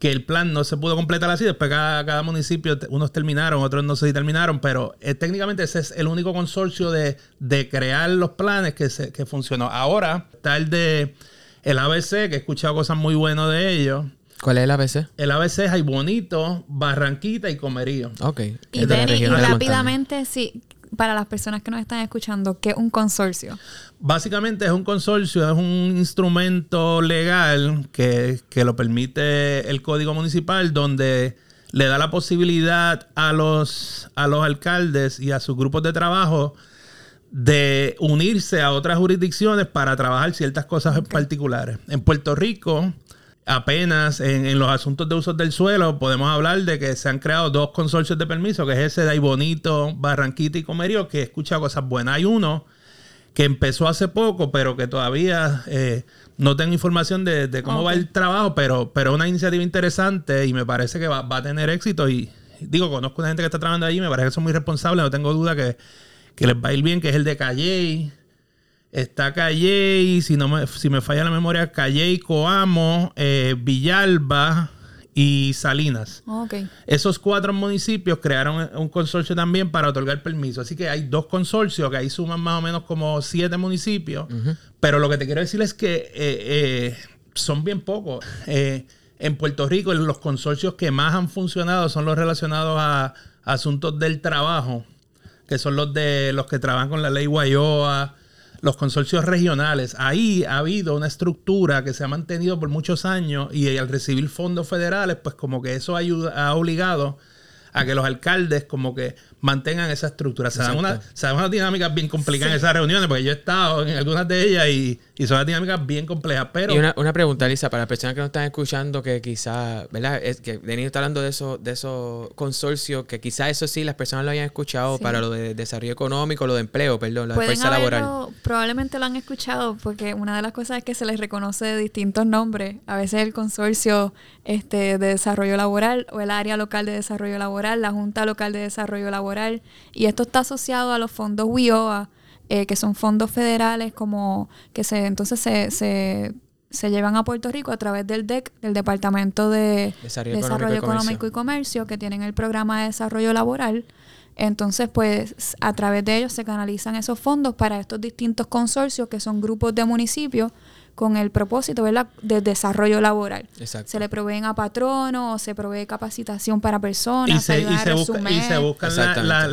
que el plan no se pudo completar así. Después cada, cada municipio, unos terminaron, otros no sé si terminaron, pero eh, técnicamente ese es el único consorcio de, de crear los planes que, se, que funcionó. Ahora está el de el ABC, que he escuchado cosas muy buenas de ellos. ¿Cuál es el ABC? El ABC es Ay Bonito, Barranquita y Comerío. Ok. Y, Denny, y rápidamente, sí, para las personas que nos están escuchando, ¿qué es un consorcio? Básicamente es un consorcio, es un instrumento legal que, que lo permite el Código Municipal, donde le da la posibilidad a los, a los alcaldes y a sus grupos de trabajo de unirse a otras jurisdicciones para trabajar ciertas cosas en particulares. En Puerto Rico, apenas en, en los asuntos de usos del suelo, podemos hablar de que se han creado dos consorcios de permiso, que es ese de Bonito, Barranquita y Comerío, que he escuchado cosas buenas. Hay uno que empezó hace poco, pero que todavía eh, no tengo información de, cómo va el trabajo, pero pero una iniciativa interesante y me parece que va, a tener éxito y digo, conozco una gente que está trabajando allí, me parece que son muy responsables, no tengo duda que, les va a ir bien, que es el de Calle. Está Calle, si no me, si me falla la memoria, Calle, Coamo, eh, Villalba, y Salinas. Esos cuatro municipios crearon un consorcio también para otorgar permiso. Así que hay dos consorcios que ahí suman más o menos como siete municipios. Pero lo que te quiero decir es que eh, eh, son bien pocos. Eh, en Puerto Rico los consorcios que más han funcionado son los relacionados a, asuntos del trabajo, que son los de los que trabajan con la ley Guayoa, los consorcios regionales, ahí ha habido una estructura que se ha mantenido por muchos años y al recibir fondos federales, pues como que eso ayuda, ha obligado a que los alcaldes como que mantengan esa estructura. Se dan, una, unas dinámicas bien complicadas en esas reuniones, porque yo he estado en algunas de ellas y, son unas dinámicas bien complejas. Pero... Y una, una, pregunta, Lisa, para las personas que nos están escuchando, que quizás, ¿verdad? Es que Denis está hablando de esos de esos consorcios, que quizás eso sí las personas lo hayan escuchado para lo de desarrollo económico, lo de empleo, perdón, la fuerza laboral. Probablemente lo han escuchado, porque una de las cosas es que se les reconoce de distintos nombres. A veces el consorcio este, de desarrollo laboral o el área local de desarrollo laboral, la Junta Local de Desarrollo Laboral y esto está asociado a los fondos WIOA, eh, que son fondos federales como que se entonces se, se, llevan a Puerto Rico a través del DEC, del Departamento de Desarrollo, Económico, y Comercio, que tienen el programa de desarrollo laboral. Entonces, pues a través de ellos se canalizan esos fondos para estos distintos consorcios que son grupos de municipios con el propósito ¿verdad? de desarrollo laboral. Se le proveen a patronos, se provee capacitación para personas, y se, y se, buscan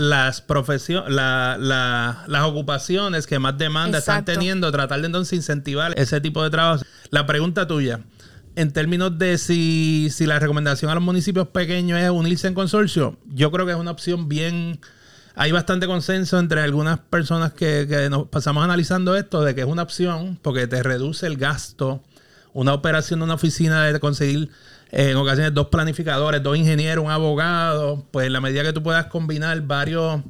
las profesiones, las ocupaciones que más demanda están teniendo, tratar de entonces incentivar ese tipo de trabajo. La pregunta tuya, en términos de si, si la recomendación a los municipios pequeños es unirse en consorcio, yo creo que es una opción bien hay bastante consenso entre algunas personas que, nos pasamos analizando esto de que es una opción porque te reduce el gasto. Una operación de una oficina de conseguir eh, en ocasiones dos planificadores, dos ingenieros, un abogado, pues en la medida que tú puedas combinar varios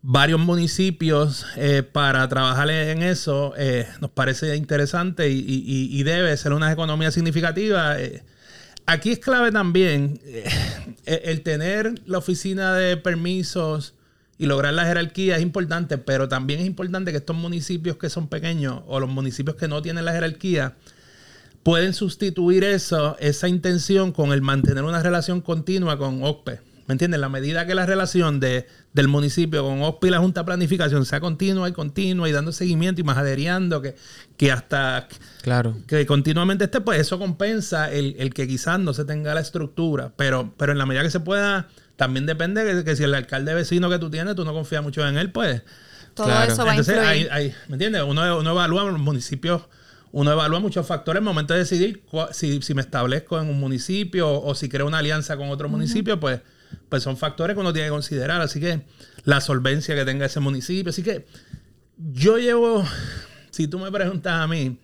varios municipios eh, para trabajar en eso, eh, nos parece interesante y, debe ser una economía significativa. aquí es clave también el tener la oficina de permisos y lograr la jerarquía es importante, pero también es importante que estos municipios que son pequeños o los municipios que no tienen la jerarquía pueden sustituir eso, esa intención con el mantener una relación continua con OCPE. ¿Me entiendes? La medida que la relación de, del municipio con OCPE y la Junta de Planificación sea continua y continua y dando seguimiento y majaderiando, que, que hasta claro. que continuamente esté, pues eso compensa el, el, que quizás no se tenga la estructura. Pero, pero en la medida que se pueda también depende de que, si el alcalde vecino que tú tienes, tú no confías mucho en él, pues. Todo eso va Entonces, a ¿me entiendes? Uno, uno evalúa los municipios, uno evalúa muchos factores en el momento de decidir si, si, me establezco en un municipio o, si creo una alianza con otro municipio, pues, pues son factores que uno tiene que considerar. Así que la solvencia que tenga ese municipio. Así que yo llevo, si tú me preguntas a mí,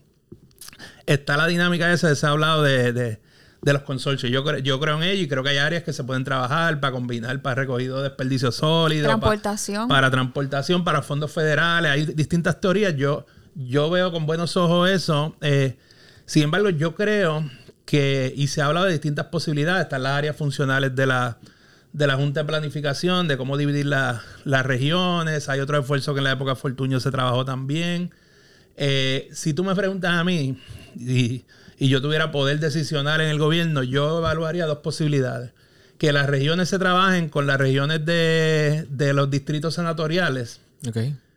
está la dinámica esa, se ha hablado de de los consorcios. Yo, yo creo en ello y creo que hay áreas que se pueden trabajar para combinar para recogido de desperdicio sólido. Transportación. Para, transportación, para fondos federales. Hay distintas teorías. Yo, yo veo con buenos ojos eso. Eh, sin embargo, yo creo que, y se ha hablado de distintas posibilidades, están las áreas funcionales de la, de la Junta de Planificación, de cómo dividir las regiones. Hay otro esfuerzo que en la época de Fortuño se trabajó también. Eh, si tú me preguntas a mí, y y yo tuviera poder decisional en el gobierno, yo evaluaría dos posibilidades. Que las regiones se trabajen con las regiones de, los distritos senatoriales,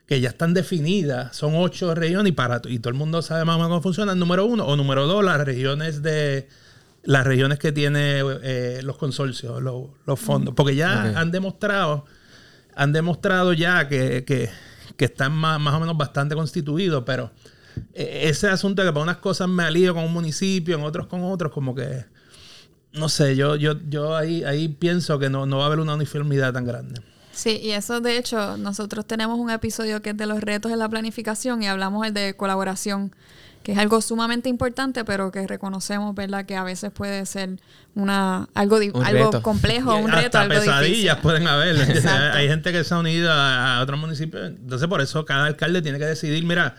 que ya están definidas, son ocho regiones y, para, y todo el mundo sabe más o menos cómo funcionan, número uno. O número dos, las regiones de las regiones que tiene eh, los consorcios, los, fondos. Porque ya han demostrado, han demostrado ya que, que, que están más, más o menos bastante constituidos, pero ese asunto de que para unas cosas me alío con un municipio, en otros con otros, como que, no sé, yo, yo, yo ahí, ahí pienso que no, no va a haber una uniformidad tan grande. Sí, y eso de hecho, nosotros tenemos un episodio que es de los retos en la planificación y hablamos el de colaboración. que es algo sumamente importante, pero que reconocemos, ¿verdad? Que a veces puede ser una algo, algo complejo, un reto, algo pesadillas pueden haber. [LAUGHS] Hay gente que se ha unido a, otros municipios. Entonces, por eso cada alcalde tiene que decidir, mira,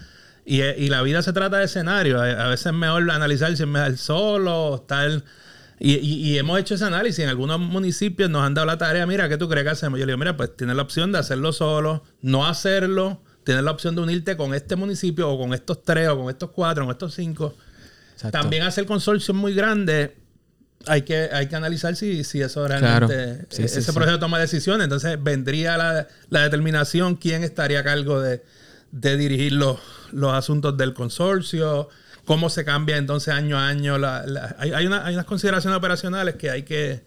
y, y la vida se trata de escenario. A, veces es mejor analizar si es mejor solo, estar... Y, y, hemos hecho ese análisis. En algunos municipios nos han dado la tarea, mira, ¿qué tú crees que hacemos? Yo le digo, mira, pues tienes la opción de hacerlo solo, no hacerlo tienes la opción de unirte con este municipio o con estos tres o con estos cuatro o con estos cinco. También hacer consorcios muy grandes. Hay que, hay que analizar si, si eso realmente. ese proceso toma decisiones. Entonces vendría la, determinación quién estaría a cargo de, dirigir los, los, asuntos del consorcio, cómo se cambia entonces año a año. hay, hay unas consideraciones operacionales que hay que,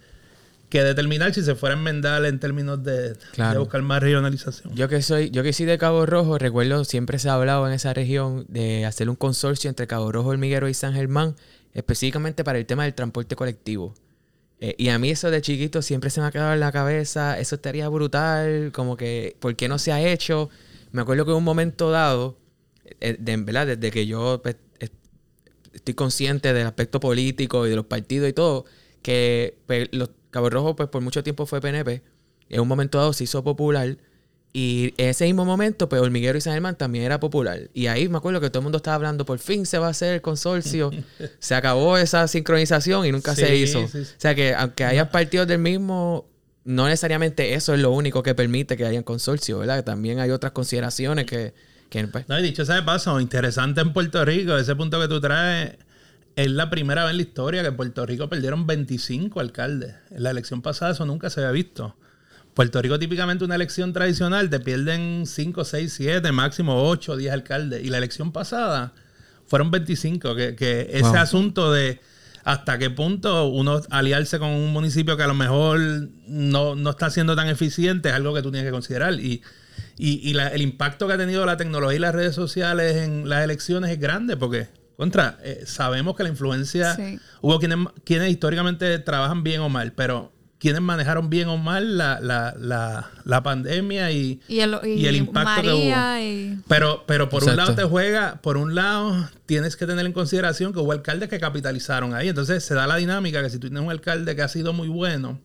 que determinar si se fuera a enmendar en términos de, buscar más regionalización. Yo que soy, yo que soy de Cabo Rojo, recuerdo siempre se ha hablado en esa región de hacer un consorcio entre Cabo Rojo, Hormiguero y San Germán, específicamente para el tema del transporte colectivo. Eh, y a mí eso de chiquito siempre se me ha quedado en la cabeza, eso estaría brutal, como que, ¿por qué no se ha hecho? Me acuerdo que en un momento dado, eh, de, ¿verdad? Desde que yo pues, estoy consciente del aspecto político y de los partidos y todo, que pues, los Cabo Rojo, pues por mucho tiempo fue PNP. En un momento dado se hizo popular. Y en ese mismo momento, pues Hormiguero y San Germán también era popular. Y ahí me acuerdo que todo el mundo estaba hablando, por fin se va a hacer el consorcio. [LAUGHS] se acabó esa sincronización y nunca se hizo. O sea que aunque haya partidos del mismo, no necesariamente eso es lo único que permite que haya consorcio, ¿verdad? También hay otras consideraciones que... que pues no, he dicho ese paso, interesante en Puerto Rico, ese punto que tú traes es la primera vez en la historia que en Puerto Rico perdieron 25 alcaldes. En la elección pasada eso nunca se había visto. Puerto Rico típicamente una elección tradicional te pierden 5, 6, 7, máximo 8, 10 alcaldes. Y la elección pasada fueron 25. Que, ese asunto de hasta qué punto uno aliarse con un municipio que a lo mejor no, está siendo tan eficiente es algo que tú tienes que considerar. Y, y, el impacto que ha tenido la tecnología y las redes sociales en las elecciones es grande porque contra, eh, sabemos que la influencia, hubo quienes, quienes históricamente trabajan bien o mal, pero quienes manejaron bien o mal la, la, la, la pandemia y, el, impacto que hubo. Pero, pero por un lado te juega, por un lado tienes que tener en consideración que hubo alcaldes que capitalizaron ahí. Entonces se da la dinámica que si tú tienes un alcalde que ha sido muy bueno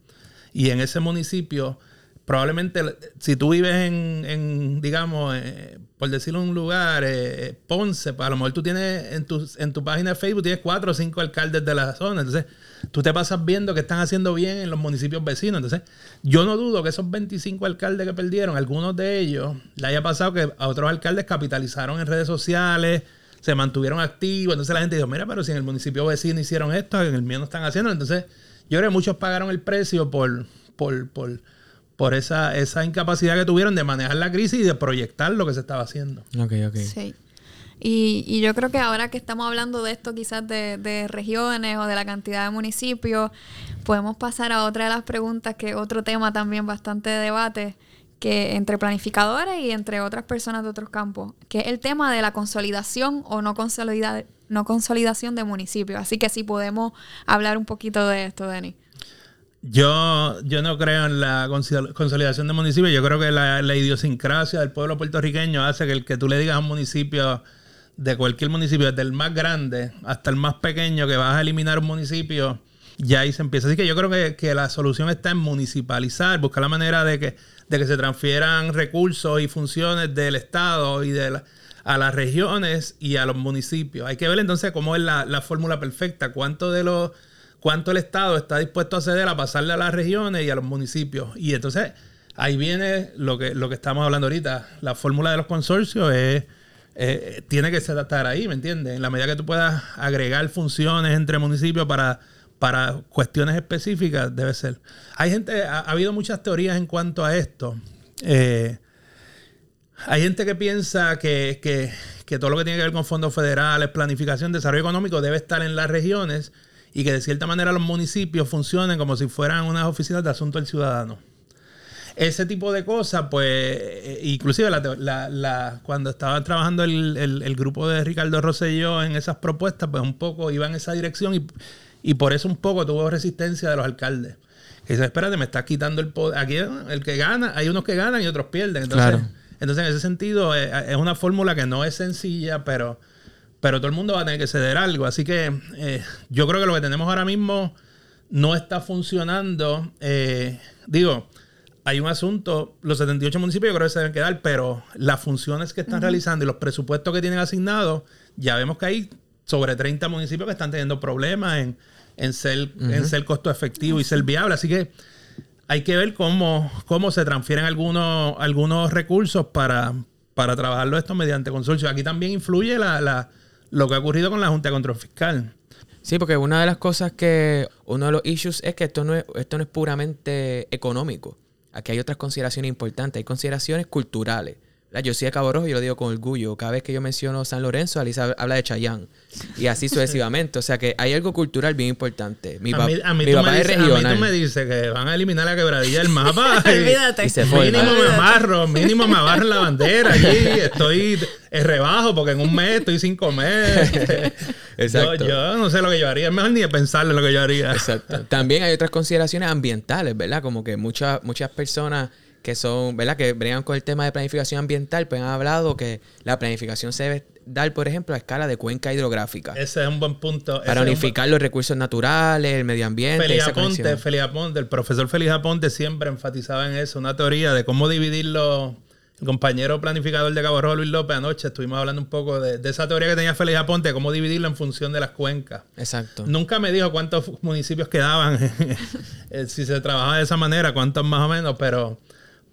y en ese municipio probablemente si tú vives en, digamos, eh, por decirlo en un lugar, eh, Ponce, pues a lo mejor tú tienes en tu, en tu página de Facebook, tienes cuatro o cinco alcaldes de la zona. Entonces, tú te pasas viendo que están haciendo bien en los municipios vecinos. Entonces, yo no dudo que esos 25 alcaldes que perdieron, algunos de ellos, le haya pasado que a otros alcaldes capitalizaron en redes sociales, se mantuvieron activos. Entonces la gente dijo, mira, pero si en el municipio vecino hicieron esto, en el mío no están haciendo. Entonces, yo creo que muchos pagaron el precio por, por, por por esa, esa incapacidad que tuvieron de manejar la crisis y de proyectar lo que se estaba haciendo. Ok, ok. Sí. Y, y, yo creo que ahora que estamos hablando de esto quizás de, de, regiones o de la cantidad de municipios, podemos pasar a otra de las preguntas, que otro tema también bastante de debate, que entre planificadores y entre otras personas de otros campos, que es el tema de la consolidación o no, consolida, no consolidación de municipios. Así que si podemos hablar un poquito de esto, Denis. Yo, yo no creo en la consolidación de municipios. Yo creo que la, idiosincrasia del pueblo puertorriqueño hace que el que tú le digas a un municipio, de cualquier municipio, desde el más grande hasta el más pequeño, que vas a eliminar un municipio, ya ahí se empieza. Así que yo creo que, la solución está en municipalizar, buscar la manera de que, de que se transfieran recursos y funciones del Estado y de a las regiones y a los municipios. Hay que ver entonces cómo es la, la fórmula perfecta, cuánto de los cuánto el Estado está dispuesto a ceder a pasarle a las regiones y a los municipios. Y entonces ahí viene lo que, lo que estamos hablando ahorita. La fórmula de los consorcios es, eh, tiene que estar ahí, ¿me entiendes? En la medida que tú puedas agregar funciones entre municipios para, para cuestiones específicas, debe ser. Hay gente, ha, habido muchas teorías en cuanto a esto. Eh, hay gente que piensa que, que, que todo lo que tiene que ver con fondos federales, planificación, desarrollo económico debe estar en las regiones y que de cierta manera los municipios funcionen como si fueran unas oficinas de asunto del ciudadano. Ese tipo de cosas, pues, eh, inclusive la, cuando estaba trabajando el, grupo de Ricardo Rosselló en esas propuestas, pues un poco iba en esa dirección y, y por eso un poco tuvo resistencia de los alcaldes. Que dice, espérate, me estás quitando el poder. Aquí el que gana, hay unos que ganan y otros pierden. Entonces, entonces en ese sentido, eh, es una fórmula que no es sencilla, pero pero todo el mundo va a tener que ceder algo. Así que eh, yo creo que lo que tenemos ahora mismo no está funcionando. Eh, digo, hay un asunto, los 78 municipios yo creo que se deben quedar, pero las funciones que están realizando y los presupuestos que tienen asignados, ya vemos que hay sobre 30 municipios que están teniendo problemas en, en ser, en ser costo efectivo y ser viable. Así que hay que ver cómo, cómo se transfieren algunos, algunos recursos para, para trabajarlo esto mediante consorcio. Aquí también influye la, la, lo que ha ocurrido con la Junta de Control Fiscal. Sí, porque una de las cosas que, uno de los issues es que esto no es, esto no es puramente económico. Aquí hay otras consideraciones importantes, hay consideraciones culturales. Yo soy de Cabo Rojo y yo lo digo con orgullo. Cada vez que yo menciono San Lorenzo, Alisa habla de Chayán. Y así [LAUGHS] sucesivamente. O sea que hay algo cultural bien importante. Mi, a mí, papá es regional. A mí tú me dices que van a eliminar la quebradilla del mapa. [LAUGHS] Olvídate. mínimo me amarro, mínimo me amarro la bandera allí. Estoy en rebajo porque en un mes estoy sin comer. [LAUGHS] Exacto. Yo, no sé lo que yo haría. Es mejor ni de pensarle lo que yo haría. Exacto. También hay otras consideraciones ambientales, ¿verdad? Como que muchas, muchas personas que son, ¿verdad? Que bregan con el tema de planificación ambiental, pues han hablado que la planificación se debe dar, por ejemplo, a escala de cuenca hidrográfica. Ese es un buen punto. Para unificar los recursos naturales, el medio ambiente. Feliz Aponte, Feliz Aponte, el profesor Feliz Aponte siempre enfatizaba en eso, una teoría de cómo dividirlo. El compañero planificador de Cabo Rojo, Luis López, anoche estuvimos hablando un poco de, esa teoría que tenía Feliz Aponte, cómo dividirlo en función de las cuencas. Exacto. Nunca me dijo cuántos municipios quedaban, [LAUGHS] eh, si se trabajaba de esa manera, cuántos más o menos, pero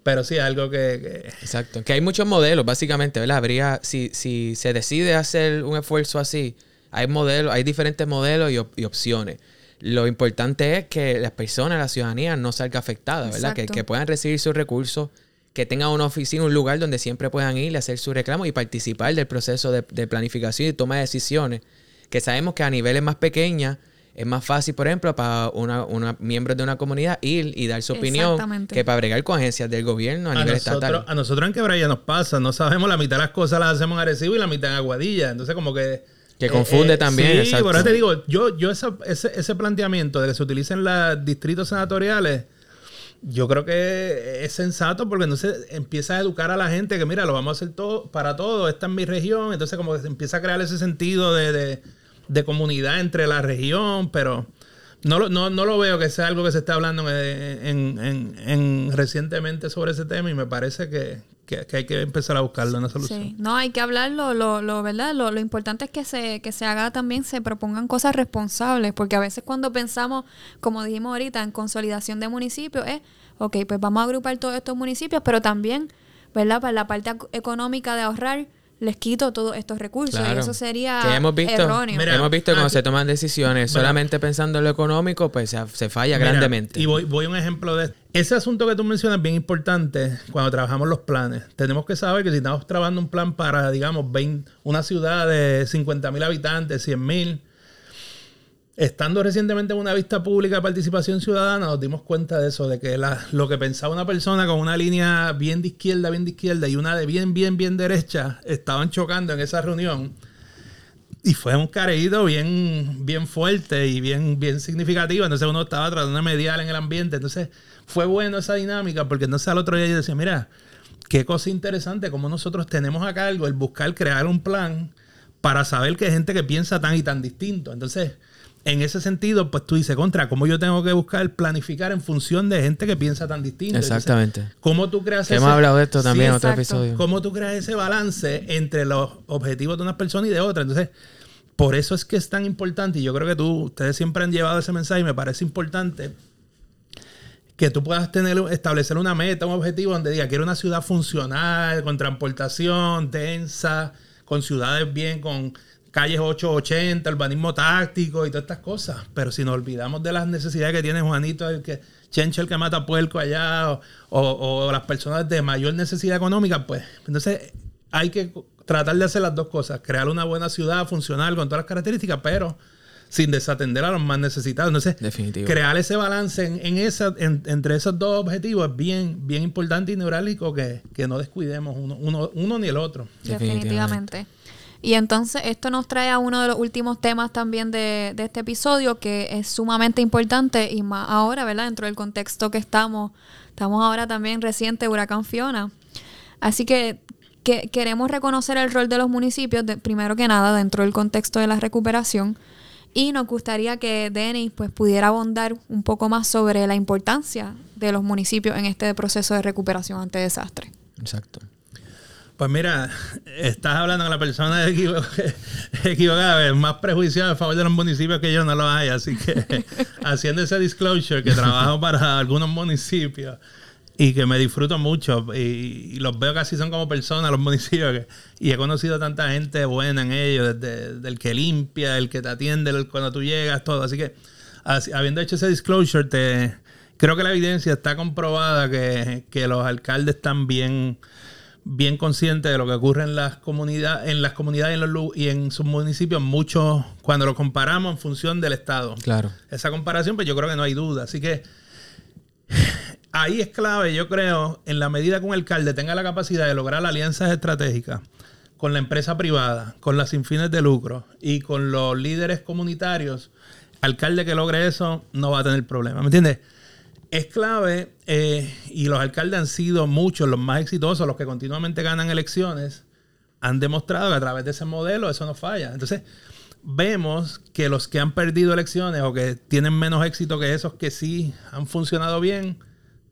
pero sí, algo que, Exacto. Que hay muchos modelos, básicamente, ¿verdad? Habría, si, si se decide hacer un esfuerzo así, hay modelos, hay diferentes modelos y, opciones. Lo importante es que las personas, la ciudadanía, no salga afectada, ¿verdad? Que, que, puedan recibir sus recursos, que tengan una oficina, un lugar donde siempre puedan ir, hacer su reclamo y participar del proceso de, de planificación y toma de decisiones. Que sabemos que a niveles más pequeñas es más fácil, por ejemplo, para una, una miembros de una comunidad ir y dar su opinión que para bregar con agencias del gobierno a, nivel estatal. A nosotros en Quebraya nos pasa, no sabemos, la mitad de las cosas las hacemos en Arecibo y la mitad en Aguadilla. Entonces, como que... Que confunde eh, también. Sí, por eso te digo, yo, yo ese, ese planteamiento de que se utilicen los distritos senatoriales, yo creo que es sensato porque entonces empieza a educar a la gente que, mira, lo vamos a hacer todo para todo, esta es mi región. Entonces, como que se empieza a crear ese sentido de de comunidad entre la región, pero no lo, no, lo veo que sea algo que se está hablando en, recientemente sobre ese tema y me parece que, hay que empezar a buscarlo una solución. Sí, no, hay que hablarlo, lo, lo ¿verdad? Lo, importante es que se, que se haga también, se propongan cosas responsables, porque a veces cuando pensamos, como dijimos ahorita, en consolidación de municipios, es, ok, pues vamos a agrupar todos estos municipios, pero también, ¿verdad? Para la parte económica de ahorrar, les quito todos estos recursos y eso sería que hemos visto, erróneo. hemos visto cuando se toman decisiones solamente pensando en lo económico, pues se, falla grandemente. Y voy, voy a un ejemplo de ese asunto que tú mencionas es bien importante cuando trabajamos los planes. Tenemos que saber que si estamos trabajando un plan para, digamos, 20, una ciudad de 50 mil habitantes, 100 mil, Estando recientemente en una vista pública de participación ciudadana, nos dimos cuenta de eso, de que lo que pensaba una persona con una línea bien de izquierda, bien de izquierda y una de bien, bien, bien derecha, estaban chocando en esa reunión. Y fue un careído bien, bien fuerte y bien, bien significativo. Entonces uno estaba tratando de mediar en el ambiente. Entonces fue bueno esa dinámica porque entonces al otro día yo decía, mira, qué cosa interesante como nosotros tenemos a cargo el buscar crear un plan para saber que hay gente que piensa tan y tan distinto. Entonces en ese sentido, pues tú dices, contra, ¿cómo yo tengo que buscar planificar en función de gente que piensa tan distinto? Exactamente. ¿Cómo tú creas ese... Hemos hablado de esto también en otro episodio. ¿Cómo tú creas ese balance entre los objetivos de una persona y de otra? Entonces, por eso es que es tan importante, y yo creo que tú, ustedes siempre han llevado ese mensaje y me parece importante que tú puedas tener, establecer una meta, un objetivo donde diga, quiero una ciudad funcional, con transportación densa, con ciudades bien, con calles 880, urbanismo táctico y todas estas cosas. Pero si nos olvidamos de las necesidades que tiene Juanito, el que Chencho el que mata puerco allá, o, las personas de mayor necesidad económica, pues entonces hay que tratar de hacer las dos cosas, crear una buena ciudad funcional con todas las características, pero sin desatender a los más necesitados. Entonces, crear ese balance en, esa, entre esos dos objetivos es bien, bien importante y neurálgico que, no descuidemos uno, uno, uno ni el otro. Definitivamente. Y entonces esto nos trae a uno de los últimos temas también de, este episodio que es sumamente importante y más ahora, ¿verdad? Dentro del contexto que estamos, estamos ahora también reciente huracán Fiona. Así que que queremos reconocer el rol de los municipios, primero que nada, dentro del contexto de la recuperación. Y nos gustaría que Denis pues, pudiera abondar un poco más sobre la importancia de los municipios en este proceso de recuperación ante desastres. Exacto. Pues mira, estás hablando con la persona [LAUGHS] equivocada, más prejuiciada a favor de los municipios que yo no lo hay, así que [LAUGHS] haciendo ese disclosure que trabajo para algunos municipios y que me disfruto mucho y, los veo casi son como personas los municipios y he conocido tanta gente buena en ellos, desde el que limpia, el que te atiende cuando tú llegas, todo, así que habiendo hecho ese disclosure, te, creo que la evidencia está comprobada que, que los alcaldes están bien bien consciente de lo que ocurre en las comunidades, en las comunidades y en, los, y en sus municipios, mucho cuando lo comparamos en función del Estado. Claro. Esa comparación, pues yo creo que no hay duda. Así que [SIGHS] ahí es clave, yo creo, en la medida que un alcalde tenga la capacidad de lograr alianzas estratégicas con la empresa privada, con las sin fines de lucro y con los líderes comunitarios, alcalde que logre eso no va a tener problema. ¿Me entiendes? Es clave eh, y los alcaldes han sido muchos, los más exitosos, los que continuamente ganan elecciones, han demostrado que a través de ese modelo eso no falla. Entonces, vemos que los que han perdido elecciones o que tienen menos éxito que esos que sí han funcionado bien,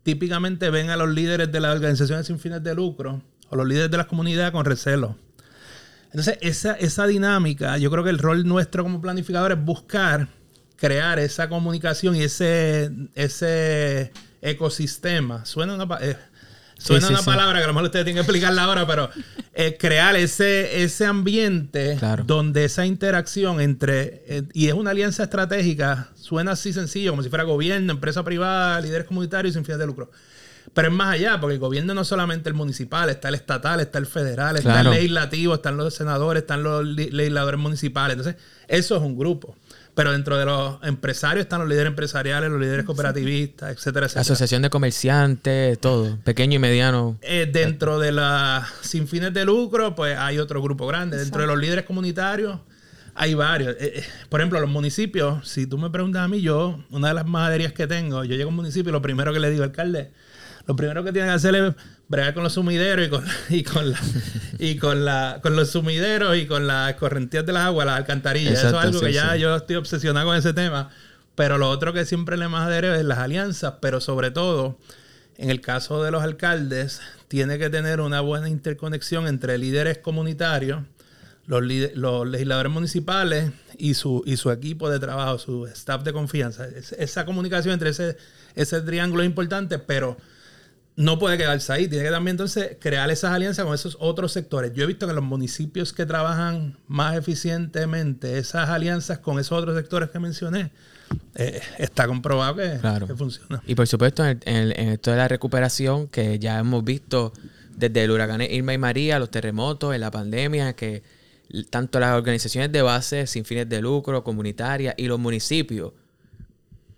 típicamente ven a los líderes de las organizaciones sin fines de lucro o los líderes de las comunidades con recelo. Entonces, esa, esa dinámica, yo creo que el rol nuestro como planificador es buscar crear esa comunicación y ese, ese ecosistema. Suena una, eh, suena una palabra que a lo mejor ustedes tienen que explicarla ahora, pero eh, crear ese, ese ambiente donde esa interacción entre, eh, y es una alianza estratégica, suena así sencillo, como si fuera gobierno, empresa privada, líderes comunitarios sin fines de lucro. Pero es más allá, porque el gobierno no solamente el municipal, está el estatal, está el federal, está el legislativo, están los senadores, están los legisladores municipales. Entonces, eso es un grupo. Pero dentro de los empresarios están los líderes empresariales, los líderes cooperativistas, etcétera, etcétera. Asociación de comerciantes, todo, pequeño y mediano. Eh, dentro de la sin fines de lucro, pues hay otro grupo grande. Dentro de los líderes comunitarios hay varios. Eh, eh, por ejemplo, los municipios, si tú me preguntas a mí, yo, una de las maderías que tengo, yo llego a un municipio y lo primero que le digo al alcalde, lo primero que tiene que hacer es bregar con los sumideros y con, [LAUGHS] y con, la, y con, la, con los sumideros y con las correntías de las aguas, las alcantarillas. Eso es algo que ya yo estoy obsesionado con ese tema. Pero lo otro que siempre le madero es las alianzas, pero sobre todo, en el caso de los alcaldes, tiene que tener una buena interconexión entre líderes comunitarios, los, los legisladores municipales y su, y su equipo de trabajo, su staff de confianza. esa comunicación entre ese, ese triángulo es importante, pero no puede quedarse ahí. Tiene que también entonces crear esas alianzas con esos otros sectores. Yo he visto que los municipios que trabajan más eficientemente esas alianzas con esos otros sectores que mencioné, eh, está comprobado que, funciona. Y por supuesto, en, esto de la recuperación, que ya hemos visto desde el huracán Irma y María, los terremotos, en la pandemia, que tanto las organizaciones de base sin fines de lucro, comunitarias y los municipios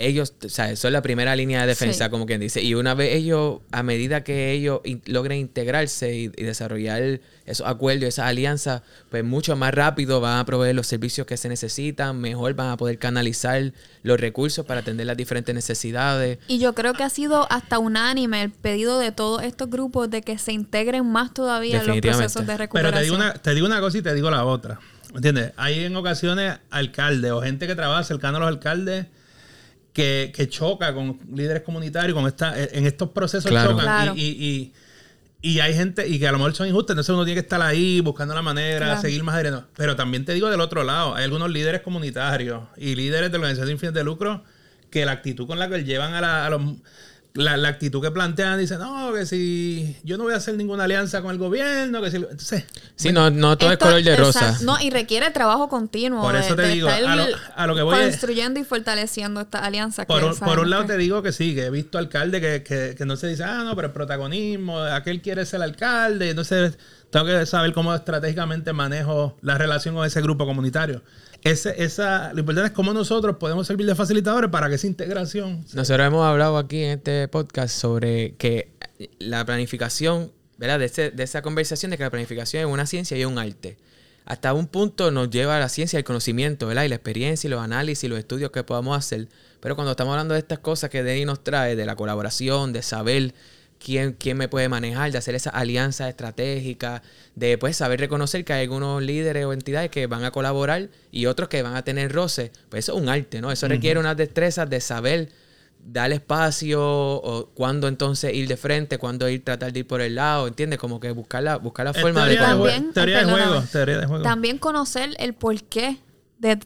ellos, o sea, son la primera línea de defensa, como quien dice. Y una vez ellos, a medida que ellos logren integrarse y, desarrollar esos acuerdos, esas alianzas, pues mucho más rápido van a proveer los servicios que se necesitan, mejor van a poder canalizar los recursos para atender las diferentes necesidades. Y yo creo que ha sido hasta unánime el pedido de todos estos grupos de que se integren más todavía en los procesos de recuperación. Pero te digo, una, te digo una cosa y te digo la otra. ¿Entiendes? Hay en ocasiones alcaldes o gente que trabaja cercano a los alcaldes que, choca con líderes comunitarios, con esta, en estos procesos chocan. Y, hay gente, y que a lo mejor son injustas, entonces uno tiene que estar ahí buscando la manera, seguir más adherendo. Pero también te digo del otro lado, hay algunos líderes comunitarios y líderes de organizaciones sin fines de lucro que la actitud con la que llevan a, a los la, actitud que plantean dice no que si yo no voy a hacer ninguna alianza con el gobierno que si entonces sí no no todo es color de rosa. no y requiere trabajo continuo por eso te digo a lo, que voy construyendo y fortaleciendo esta alianza por, un, lado te digo que sí que he visto alcaldes que, que, no se dice ah no pero el protagonismo aquel quiere ser alcalde entonces tengo que saber cómo estratégicamente manejo la relación con ese grupo comunitario ese, esa, lo importante es cómo nosotros podemos servir de facilitadores para que esa integración. Nosotros hemos hablado aquí en este podcast sobre que la planificación, ¿verdad? De, de esa conversación de que la planificación es una ciencia y un arte. Hasta un punto nos lleva a la ciencia el conocimiento, ¿verdad? Y la experiencia y los análisis y los estudios que podamos hacer. Pero cuando estamos hablando de estas cosas que Denny nos trae, de la colaboración, de saber quién, quién me puede manejar, de hacer esa alianza estratégica, de pues saber reconocer que hay algunos líderes o entidades que van a colaborar y otros que van a tener roce. Pues eso es un arte, ¿no? Eso requiere unas destrezas de saber dar espacio o cuándo entonces ir de frente, cuándo ir tratar de ir por el lado, ¿entiendes? Como que buscar la, buscar la forma de... También, teoría, de juego, teoría de juego. También conocer el porqué de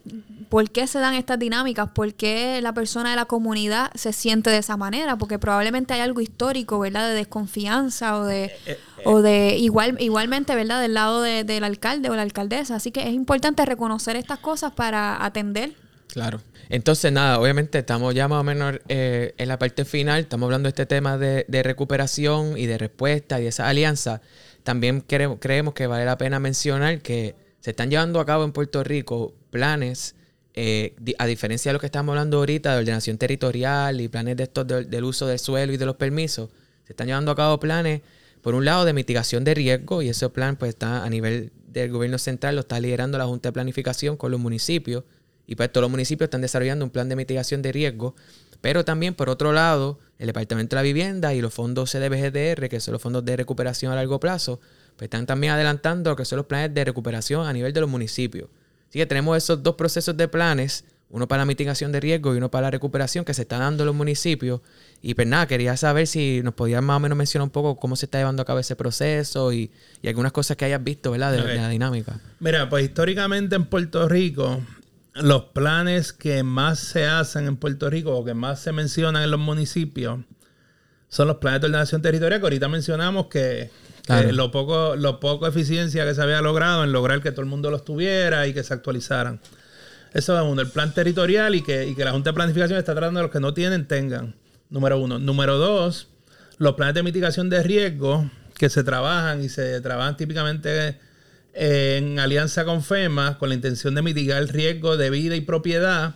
por qué se dan estas dinámicas, por qué la persona de la comunidad se siente de esa manera, porque probablemente hay algo histórico, ¿verdad? De desconfianza o de, eh, eh, o de igual, igualmente, ¿verdad? Del lado del alcalde o la alcaldesa. Así que es importante reconocer estas cosas para atender. Claro. Entonces, nada, obviamente estamos ya más o menos eh, en la parte final, estamos hablando de este tema de, de recuperación y de respuesta y de esa alianza. También creemos que vale la pena mencionar que se están llevando a cabo en Puerto Rico planes, eh, a diferencia de lo que estamos hablando ahorita de ordenación territorial y planes de estos del uso del suelo y de los permisos, se están llevando a cabo planes, por un lado, de mitigación de riesgo, y ese plan pues está a nivel del gobierno central, lo está liderando la Junta de Planificación con los municipios, y pues todos los municipios están desarrollando un plan de mitigación de riesgo, pero también, por otro lado, el Departamento de la Vivienda y los fondos CDBGDR, que son los fondos de recuperación a largo plazo, pues están también adelantando lo que son los planes de recuperación a nivel de los municipios. Así que tenemos esos dos procesos de planes, uno para la mitigación de riesgo y uno para la recuperación que se están dando en los municipios. Y pues nada, quería saber si nos podías más o menos mencionar un poco cómo se está llevando a cabo ese proceso y, algunas cosas que hayas visto, ¿verdad? De, la dinámica. Mira, pues históricamente en Puerto Rico, los planes que más se hacen en Puerto Rico o que más se mencionan en los municipios son los planes de ordenación territorial que ahorita mencionamos que lo poco, lo poco eficiencia que se había logrado en lograr que todo el mundo los tuviera y que se actualizaran. Eso es uno, el plan territorial y que, la Junta de Planificación está tratando de los que no tienen tengan. Número uno. Número dos, los planes de mitigación de riesgo que se trabajan y se trabajan típicamente en alianza con FEMA con la intención de mitigar el riesgo de vida y propiedad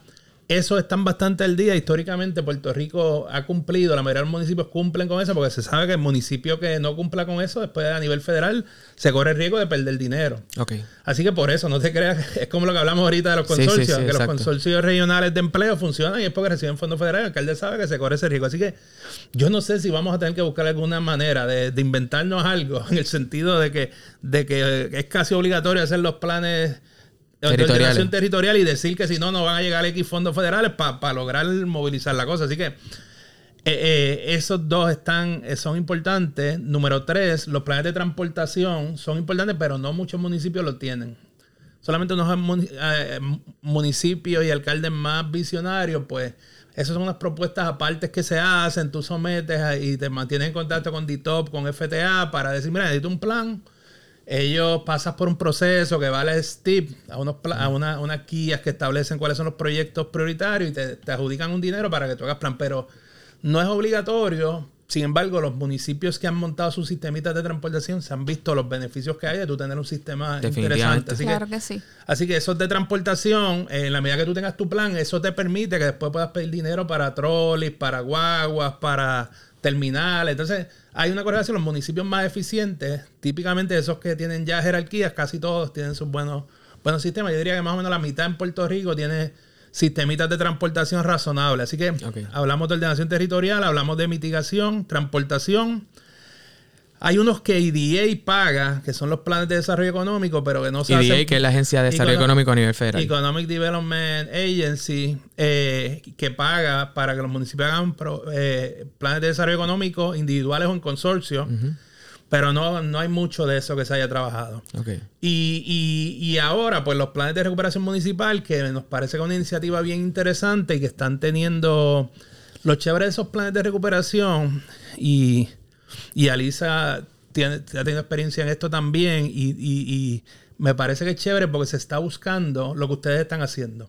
eso están bastante al día. Históricamente Puerto Rico ha cumplido, la mayoría de los municipios cumplen con eso, porque se sabe que el municipio que no cumpla con eso, después a nivel federal, se corre el riesgo de perder dinero. Okay. Así que por eso, no te creas, [LAUGHS] es como lo que hablamos ahorita de los consorcios, que los consorcios regionales de empleo funcionan y es porque reciben fondos federales, el alcalde sabe que se corre ese riesgo. Así que yo no sé si vamos a tener que buscar alguna manera de, de inventarnos algo, [LAUGHS] en el sentido de que, de que es casi obligatorio hacer los planes territorial. territorial y decir que si no, no van a llegar X fondos federales para lograr movilizar la cosa. Así que eh, eh, esos dos están, eh, son importantes. Número tres, los planes de transportación son importantes, pero no muchos municipios los tienen. Solamente unos municipios y alcaldes más visionarios, pues esas son unas propuestas aparte que se hacen, tú sometes y te mantienes en contacto con DITOP, con FTA, para decir, mira, necesito un plan ellos pasan por un proceso que vale STIP, a, unos a una, unas guías que establecen cuáles son los proyectos prioritarios y te, adjudican un dinero para que tú hagas plan, pero no es obligatorio. Sin embargo, los municipios que han montado sus sistemitas de transportación se han visto los beneficios que hay de tú tener un sistema interesante. Así claro que, sí. Así que eso de transportación, en la medida que tú tengas tu plan, eso te permite que después puedas pedir dinero para trolleys, para guaguas, para terminales. Entonces, hay una correlación. Los municipios más eficientes, típicamente esos que tienen ya jerarquías, casi todos tienen sus buenos, buenos sistemas. Yo diría que más o menos la mitad en Puerto Rico tiene sistemitas de transportación razonables. Así que hablamos de ordenación territorial, hablamos de mitigación, transportación hay unos que IDA paga, que son los planes de desarrollo económico, pero que no se IDA, que es la Agencia de Desarrollo Económico a nivel federal. Economic Development Agency, eh, que paga para que los municipios hagan eh, planes de desarrollo económico individuales o en consorcio. Pero no, no hay mucho de eso que se haya trabajado. Y, y, ahora, pues los planes de recuperación municipal, que nos parece que es una iniciativa bien interesante y que están teniendo los chéveres de esos planes de recuperación y y Alisa tiene, ha tenido experiencia en esto también y, me parece que es chévere porque se está buscando lo que ustedes están haciendo.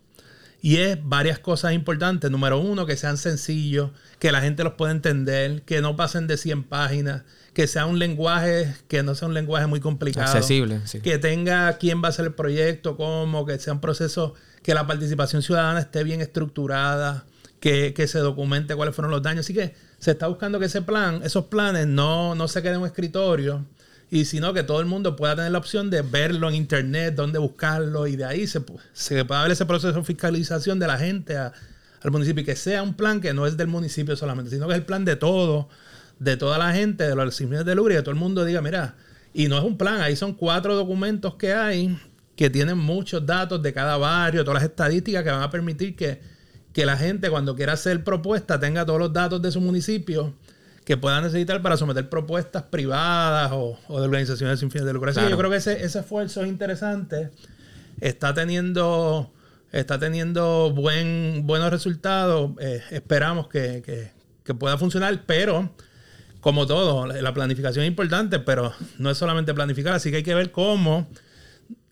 Y es varias cosas importantes. Número uno, que sean sencillos, que la gente los pueda entender, que no pasen de 100 páginas, que sea un lenguaje que no sea un lenguaje muy complicado. Accesible, Que tenga quién va a hacer el proyecto, cómo, que sea un proceso, que la participación ciudadana esté bien estructurada, que, que se documente cuáles fueron los daños. Así que se está buscando que ese plan, esos planes no, no se queden en un escritorio, y sino que todo el mundo pueda tener la opción de verlo en internet, dónde buscarlo, y de ahí se, se pueda ver ese proceso de fiscalización de la gente al municipio, y que sea un plan que no es del municipio solamente, sino que es el plan de todo, de toda la gente, de los simios de Luri, que todo el mundo diga, mira, y no es un plan, ahí son cuatro documentos que hay que tienen muchos datos de cada barrio, todas las estadísticas que van a permitir que, que la gente cuando quiera hacer propuesta tenga todos los datos de su municipio que pueda necesitar para someter propuestas privadas o, de organizaciones sin fines de lucro. Yo creo que ese, ese esfuerzo es interesante. Está teniendo, está teniendo buen, buenos resultados. Eh, esperamos que, que, que pueda funcionar, pero como todo, la planificación es importante, pero no es solamente planificar, así que hay que ver cómo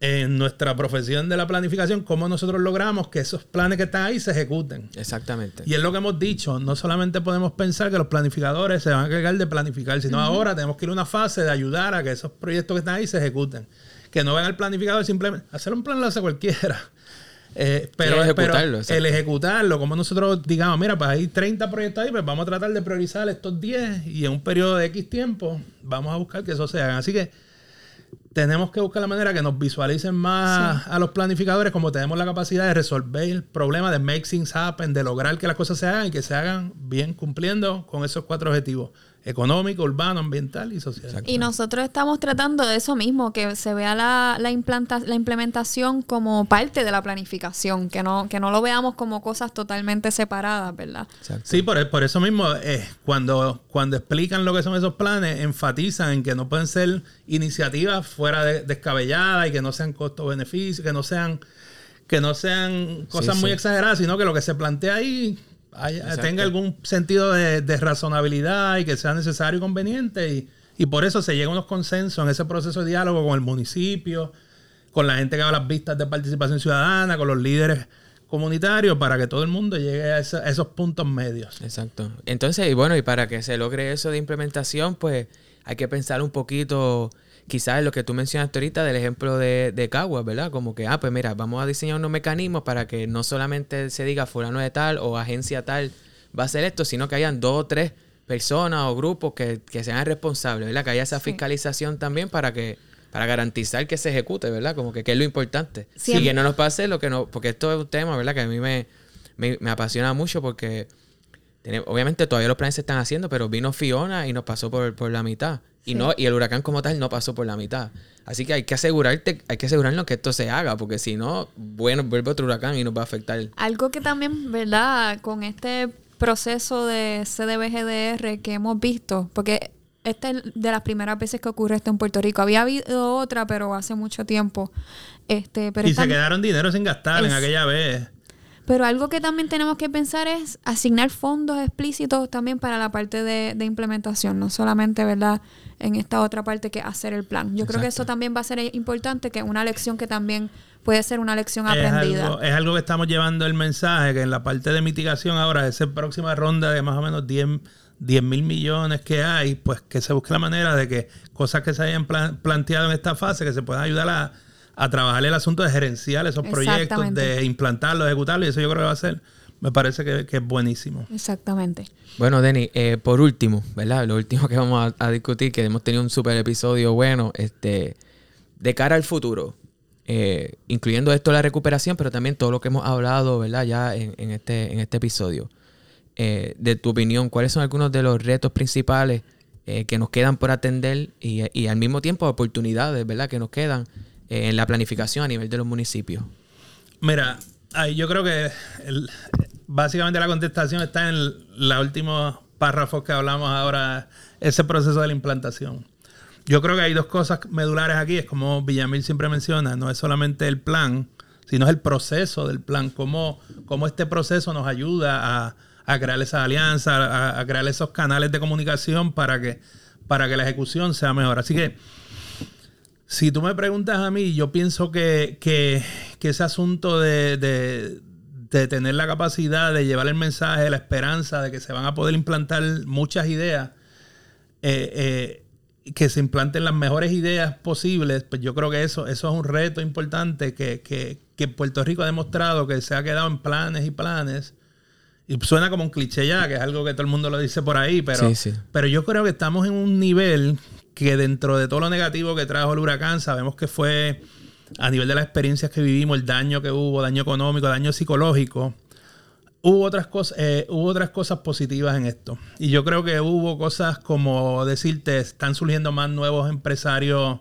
en nuestra profesión de la planificación, cómo nosotros logramos que esos planes que están ahí se ejecuten. Exactamente. Y es lo que hemos dicho, no solamente podemos pensar que los planificadores se van a cargar de planificar, sino ahora tenemos que ir a una fase de ayudar a que esos proyectos que están ahí se ejecuten. Que no venga el planificador simplemente, hacer un plan lo hace cualquiera. [LAUGHS] Eh, pero, ejecutarlo, el ejecutarlo, como nosotros digamos, mira, pues hay 30 proyectos ahí, pues vamos a tratar de priorizar estos 10 y en un periodo de X tiempo vamos a buscar que eso se haga. Así que tenemos que buscar la manera que nos visualicen más a los planificadores como tenemos la capacidad de resolver el problema de make things happen, de lograr que las cosas se hagan y que se hagan bien cumpliendo con esos cuatro objetivos económico, urbano, ambiental y social. Y nosotros estamos tratando de eso mismo, que se vea la, la, implanta, la implementación como parte de la planificación, que no, que no lo veamos como cosas totalmente separadas, ¿verdad? Sí, por, por eso mismo, eh, cuando, cuando explican lo que son esos planes, enfatizan en que no pueden ser iniciativas fuera de, descabelladas y que no sean costo-beneficio, que no sean que no sean cosas muy exageradas, sino que lo que se plantea ahí tenga algún sentido de, razonabilidad y que sea necesario y conveniente. Y, por eso se llega a unos consensos en ese proceso de diálogo con el municipio, con la gente que va a las vistas de participación ciudadana, con los líderes comunitarios, para que todo el mundo llegue a, esos puntos medios. Exacto. Entonces, y bueno, y para que se logre eso de implementación, pues hay que pensar un poquito quizás lo que tú mencionaste ahorita del ejemplo de, de Caguas, ¿verdad? Como que, ah, pues mira, vamos a diseñar unos mecanismos para que no solamente se diga fulano de tal o agencia tal va a hacer esto, sino que hayan dos o tres personas o grupos que, sean responsables, ¿verdad? Que haya esa fiscalización también para que para garantizar que se ejecute, ¿verdad? Como que, que es lo importante. Y que no nos pase lo que no... Porque esto es un tema, ¿verdad? Que a mí me, me, me apasiona mucho porque obviamente todavía los planes se están haciendo, pero vino Fiona y nos pasó por, por la mitad. Y, no, y el huracán como tal no pasó por la mitad. Así que hay que asegurarte, hay que asegurarnos que esto se haga, porque si no, bueno, vuelve otro huracán y nos va a afectar. Algo que también, ¿verdad? Con este proceso de CDBGDR que hemos visto, porque esta es de las primeras veces que ocurre esto en Puerto Rico. Había habido otra, pero hace mucho tiempo. Este, pero y se quedaron dinero sin gastar en aquella vez. Pero algo que también tenemos que pensar es asignar fondos explícitos también para la parte de, implementación, no solamente, ¿verdad? En esta otra parte que hacer el plan. Yo creo que eso también va a ser importante, que una lección que también puede ser una lección aprendida. es algo que estamos llevando el mensaje, que en la parte de mitigación ahora, esa próxima ronda de más o menos 10 mil millones que hay, pues que se busque la manera de que cosas que se hayan planteado en esta fase, que se puedan ayudar a a trabajar el asunto de gerenciar esos proyectos, de implantarlos, ejecutarlos, y eso yo creo que va a ser, me parece que, es buenísimo. Exactamente. Bueno, Denny, eh, por último, ¿verdad? Lo último que vamos a, discutir, que hemos tenido un super episodio bueno, este, de cara al futuro, eh, incluyendo esto la recuperación, pero también todo lo que hemos hablado, ¿verdad? Ya en, este, en este episodio. Eh, de tu opinión, ¿cuáles son algunos de los retos principales que nos quedan por atender y, y, al mismo tiempo oportunidades, ¿verdad? Que nos quedan en la planificación a nivel de los municipios? Mira, yo creo que básicamente la contestación está en los últimos párrafos que hablamos ahora, ese proceso de la implantación. Yo creo que hay dos cosas medulares aquí, es como Villamil siempre menciona, no es solamente el plan, sino es el proceso del plan, cómo, cómo este proceso nos ayuda a, crear esa alianza, a, crear esos canales de comunicación para que, para que la ejecución sea mejor. Así que si tú me preguntas a mí, yo pienso que, ese asunto de, tener la capacidad de llevar el mensaje, la esperanza de que se van a poder implantar muchas ideas, eh, eh, que se implanten las mejores ideas posibles, pues yo creo que eso, eso es un reto importante que, que, Puerto Rico ha demostrado que se ha quedado en planes y planes. Y suena como un cliché ya, que es algo que todo el mundo lo dice por ahí, pero, pero yo creo que estamos en un nivel que dentro de todo lo negativo que trajo el huracán, sabemos que fue a nivel de las experiencias que vivimos, el daño que hubo, daño económico, daño psicológico, hubo otras cosas, eh, hubo otras cosas positivas en esto. Y yo creo que hubo cosas como decirte, están surgiendo más nuevos empresarios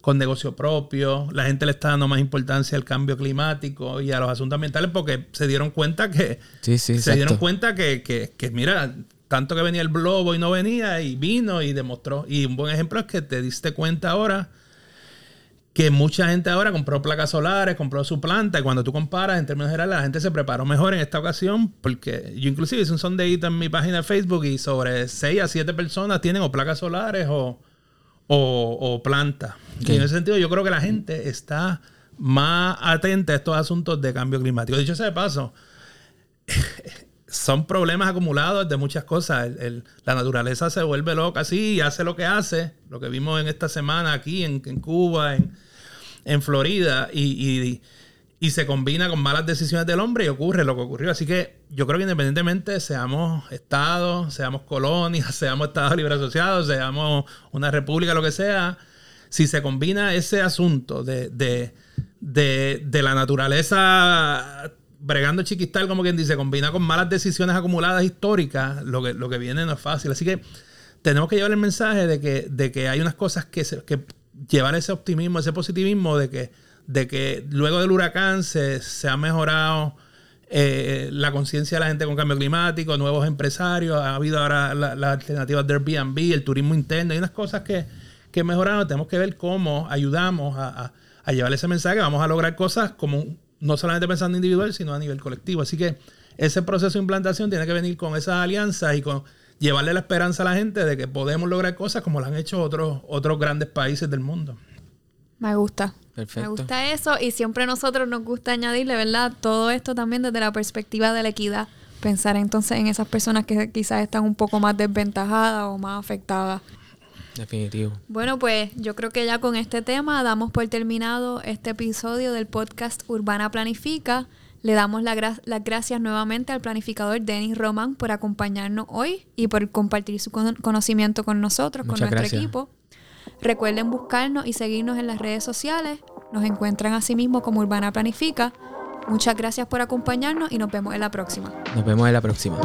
con negocio propio, la gente le está dando más importancia al cambio climático y a los asuntos ambientales porque se dieron cuenta que se dieron cuenta que, que, que, mira, tanto que venía el globo y no venía y vino y demostró. Y un buen ejemplo es que te diste cuenta ahora que mucha gente ahora compró placas solares, compró su planta y cuando tú comparas en términos generales la gente se preparó mejor en esta ocasión porque yo inclusive hice un sondeíto en mi página de Facebook y sobre 6 a 7 personas tienen o placas solares o, o, plantas. Y en ese sentido yo creo que la gente está más atenta a estos asuntos de cambio climático. Dicho sea de paso, son problemas acumulados de muchas cosas. la naturaleza se vuelve loca así y hace lo que hace, lo que vimos en esta semana aquí en, Cuba, en, Florida, y, se combina con malas decisiones del hombre y ocurre lo que ocurrió. Así que yo creo que independientemente seamos estados, seamos colonias, [LAUGHS] seamos estados libre asociados, seamos una república, lo que sea, si se combina ese asunto de, de, de la naturaleza bregando chiquistal, como quien dice, combina con malas decisiones acumuladas históricas, lo que, lo que viene no es fácil. Así que tenemos que llevar el mensaje de que, de que hay unas cosas que, que llevar ese optimismo, ese positivismo de que, de que luego del huracán se, ha mejorado eh, la conciencia de la gente con cambio climático, nuevos empresarios, ha habido ahora las la alternativas de Airbnb, el turismo interno, hay unas cosas que, que mejoraron. Tenemos que ver cómo ayudamos a, a, a llevar ese mensaje. Vamos a lograr cosas como no solamente pensando individual, sino a nivel colectivo. Así que ese proceso de implantación tiene que venir con esas alianzas y con llevarle la esperanza a la gente de que podemos lograr cosas como lo han hecho otros, otros grandes países del mundo. Me gusta. Me gusta eso y siempre a nosotros nos gusta añadirle, ¿verdad? Todo esto también desde la perspectiva de la equidad. Pensar entonces en esas personas que quizás están un poco más desventajadas o más afectadas Definitivo. Bueno, pues yo creo que ya con este tema damos por terminado este episodio del podcast Urbana Planifica. Le damos las gracias nuevamente al planificador Denis Roman por acompañarnos hoy y por compartir su conocimiento con nosotros, con nuestro equipo. Recuerden buscarnos y seguirnos en las redes sociales. Nos encuentran así mismo como Urbana Planifica. Muchas gracias por acompañarnos y nos vemos en la próxima. Nos vemos en la próxima.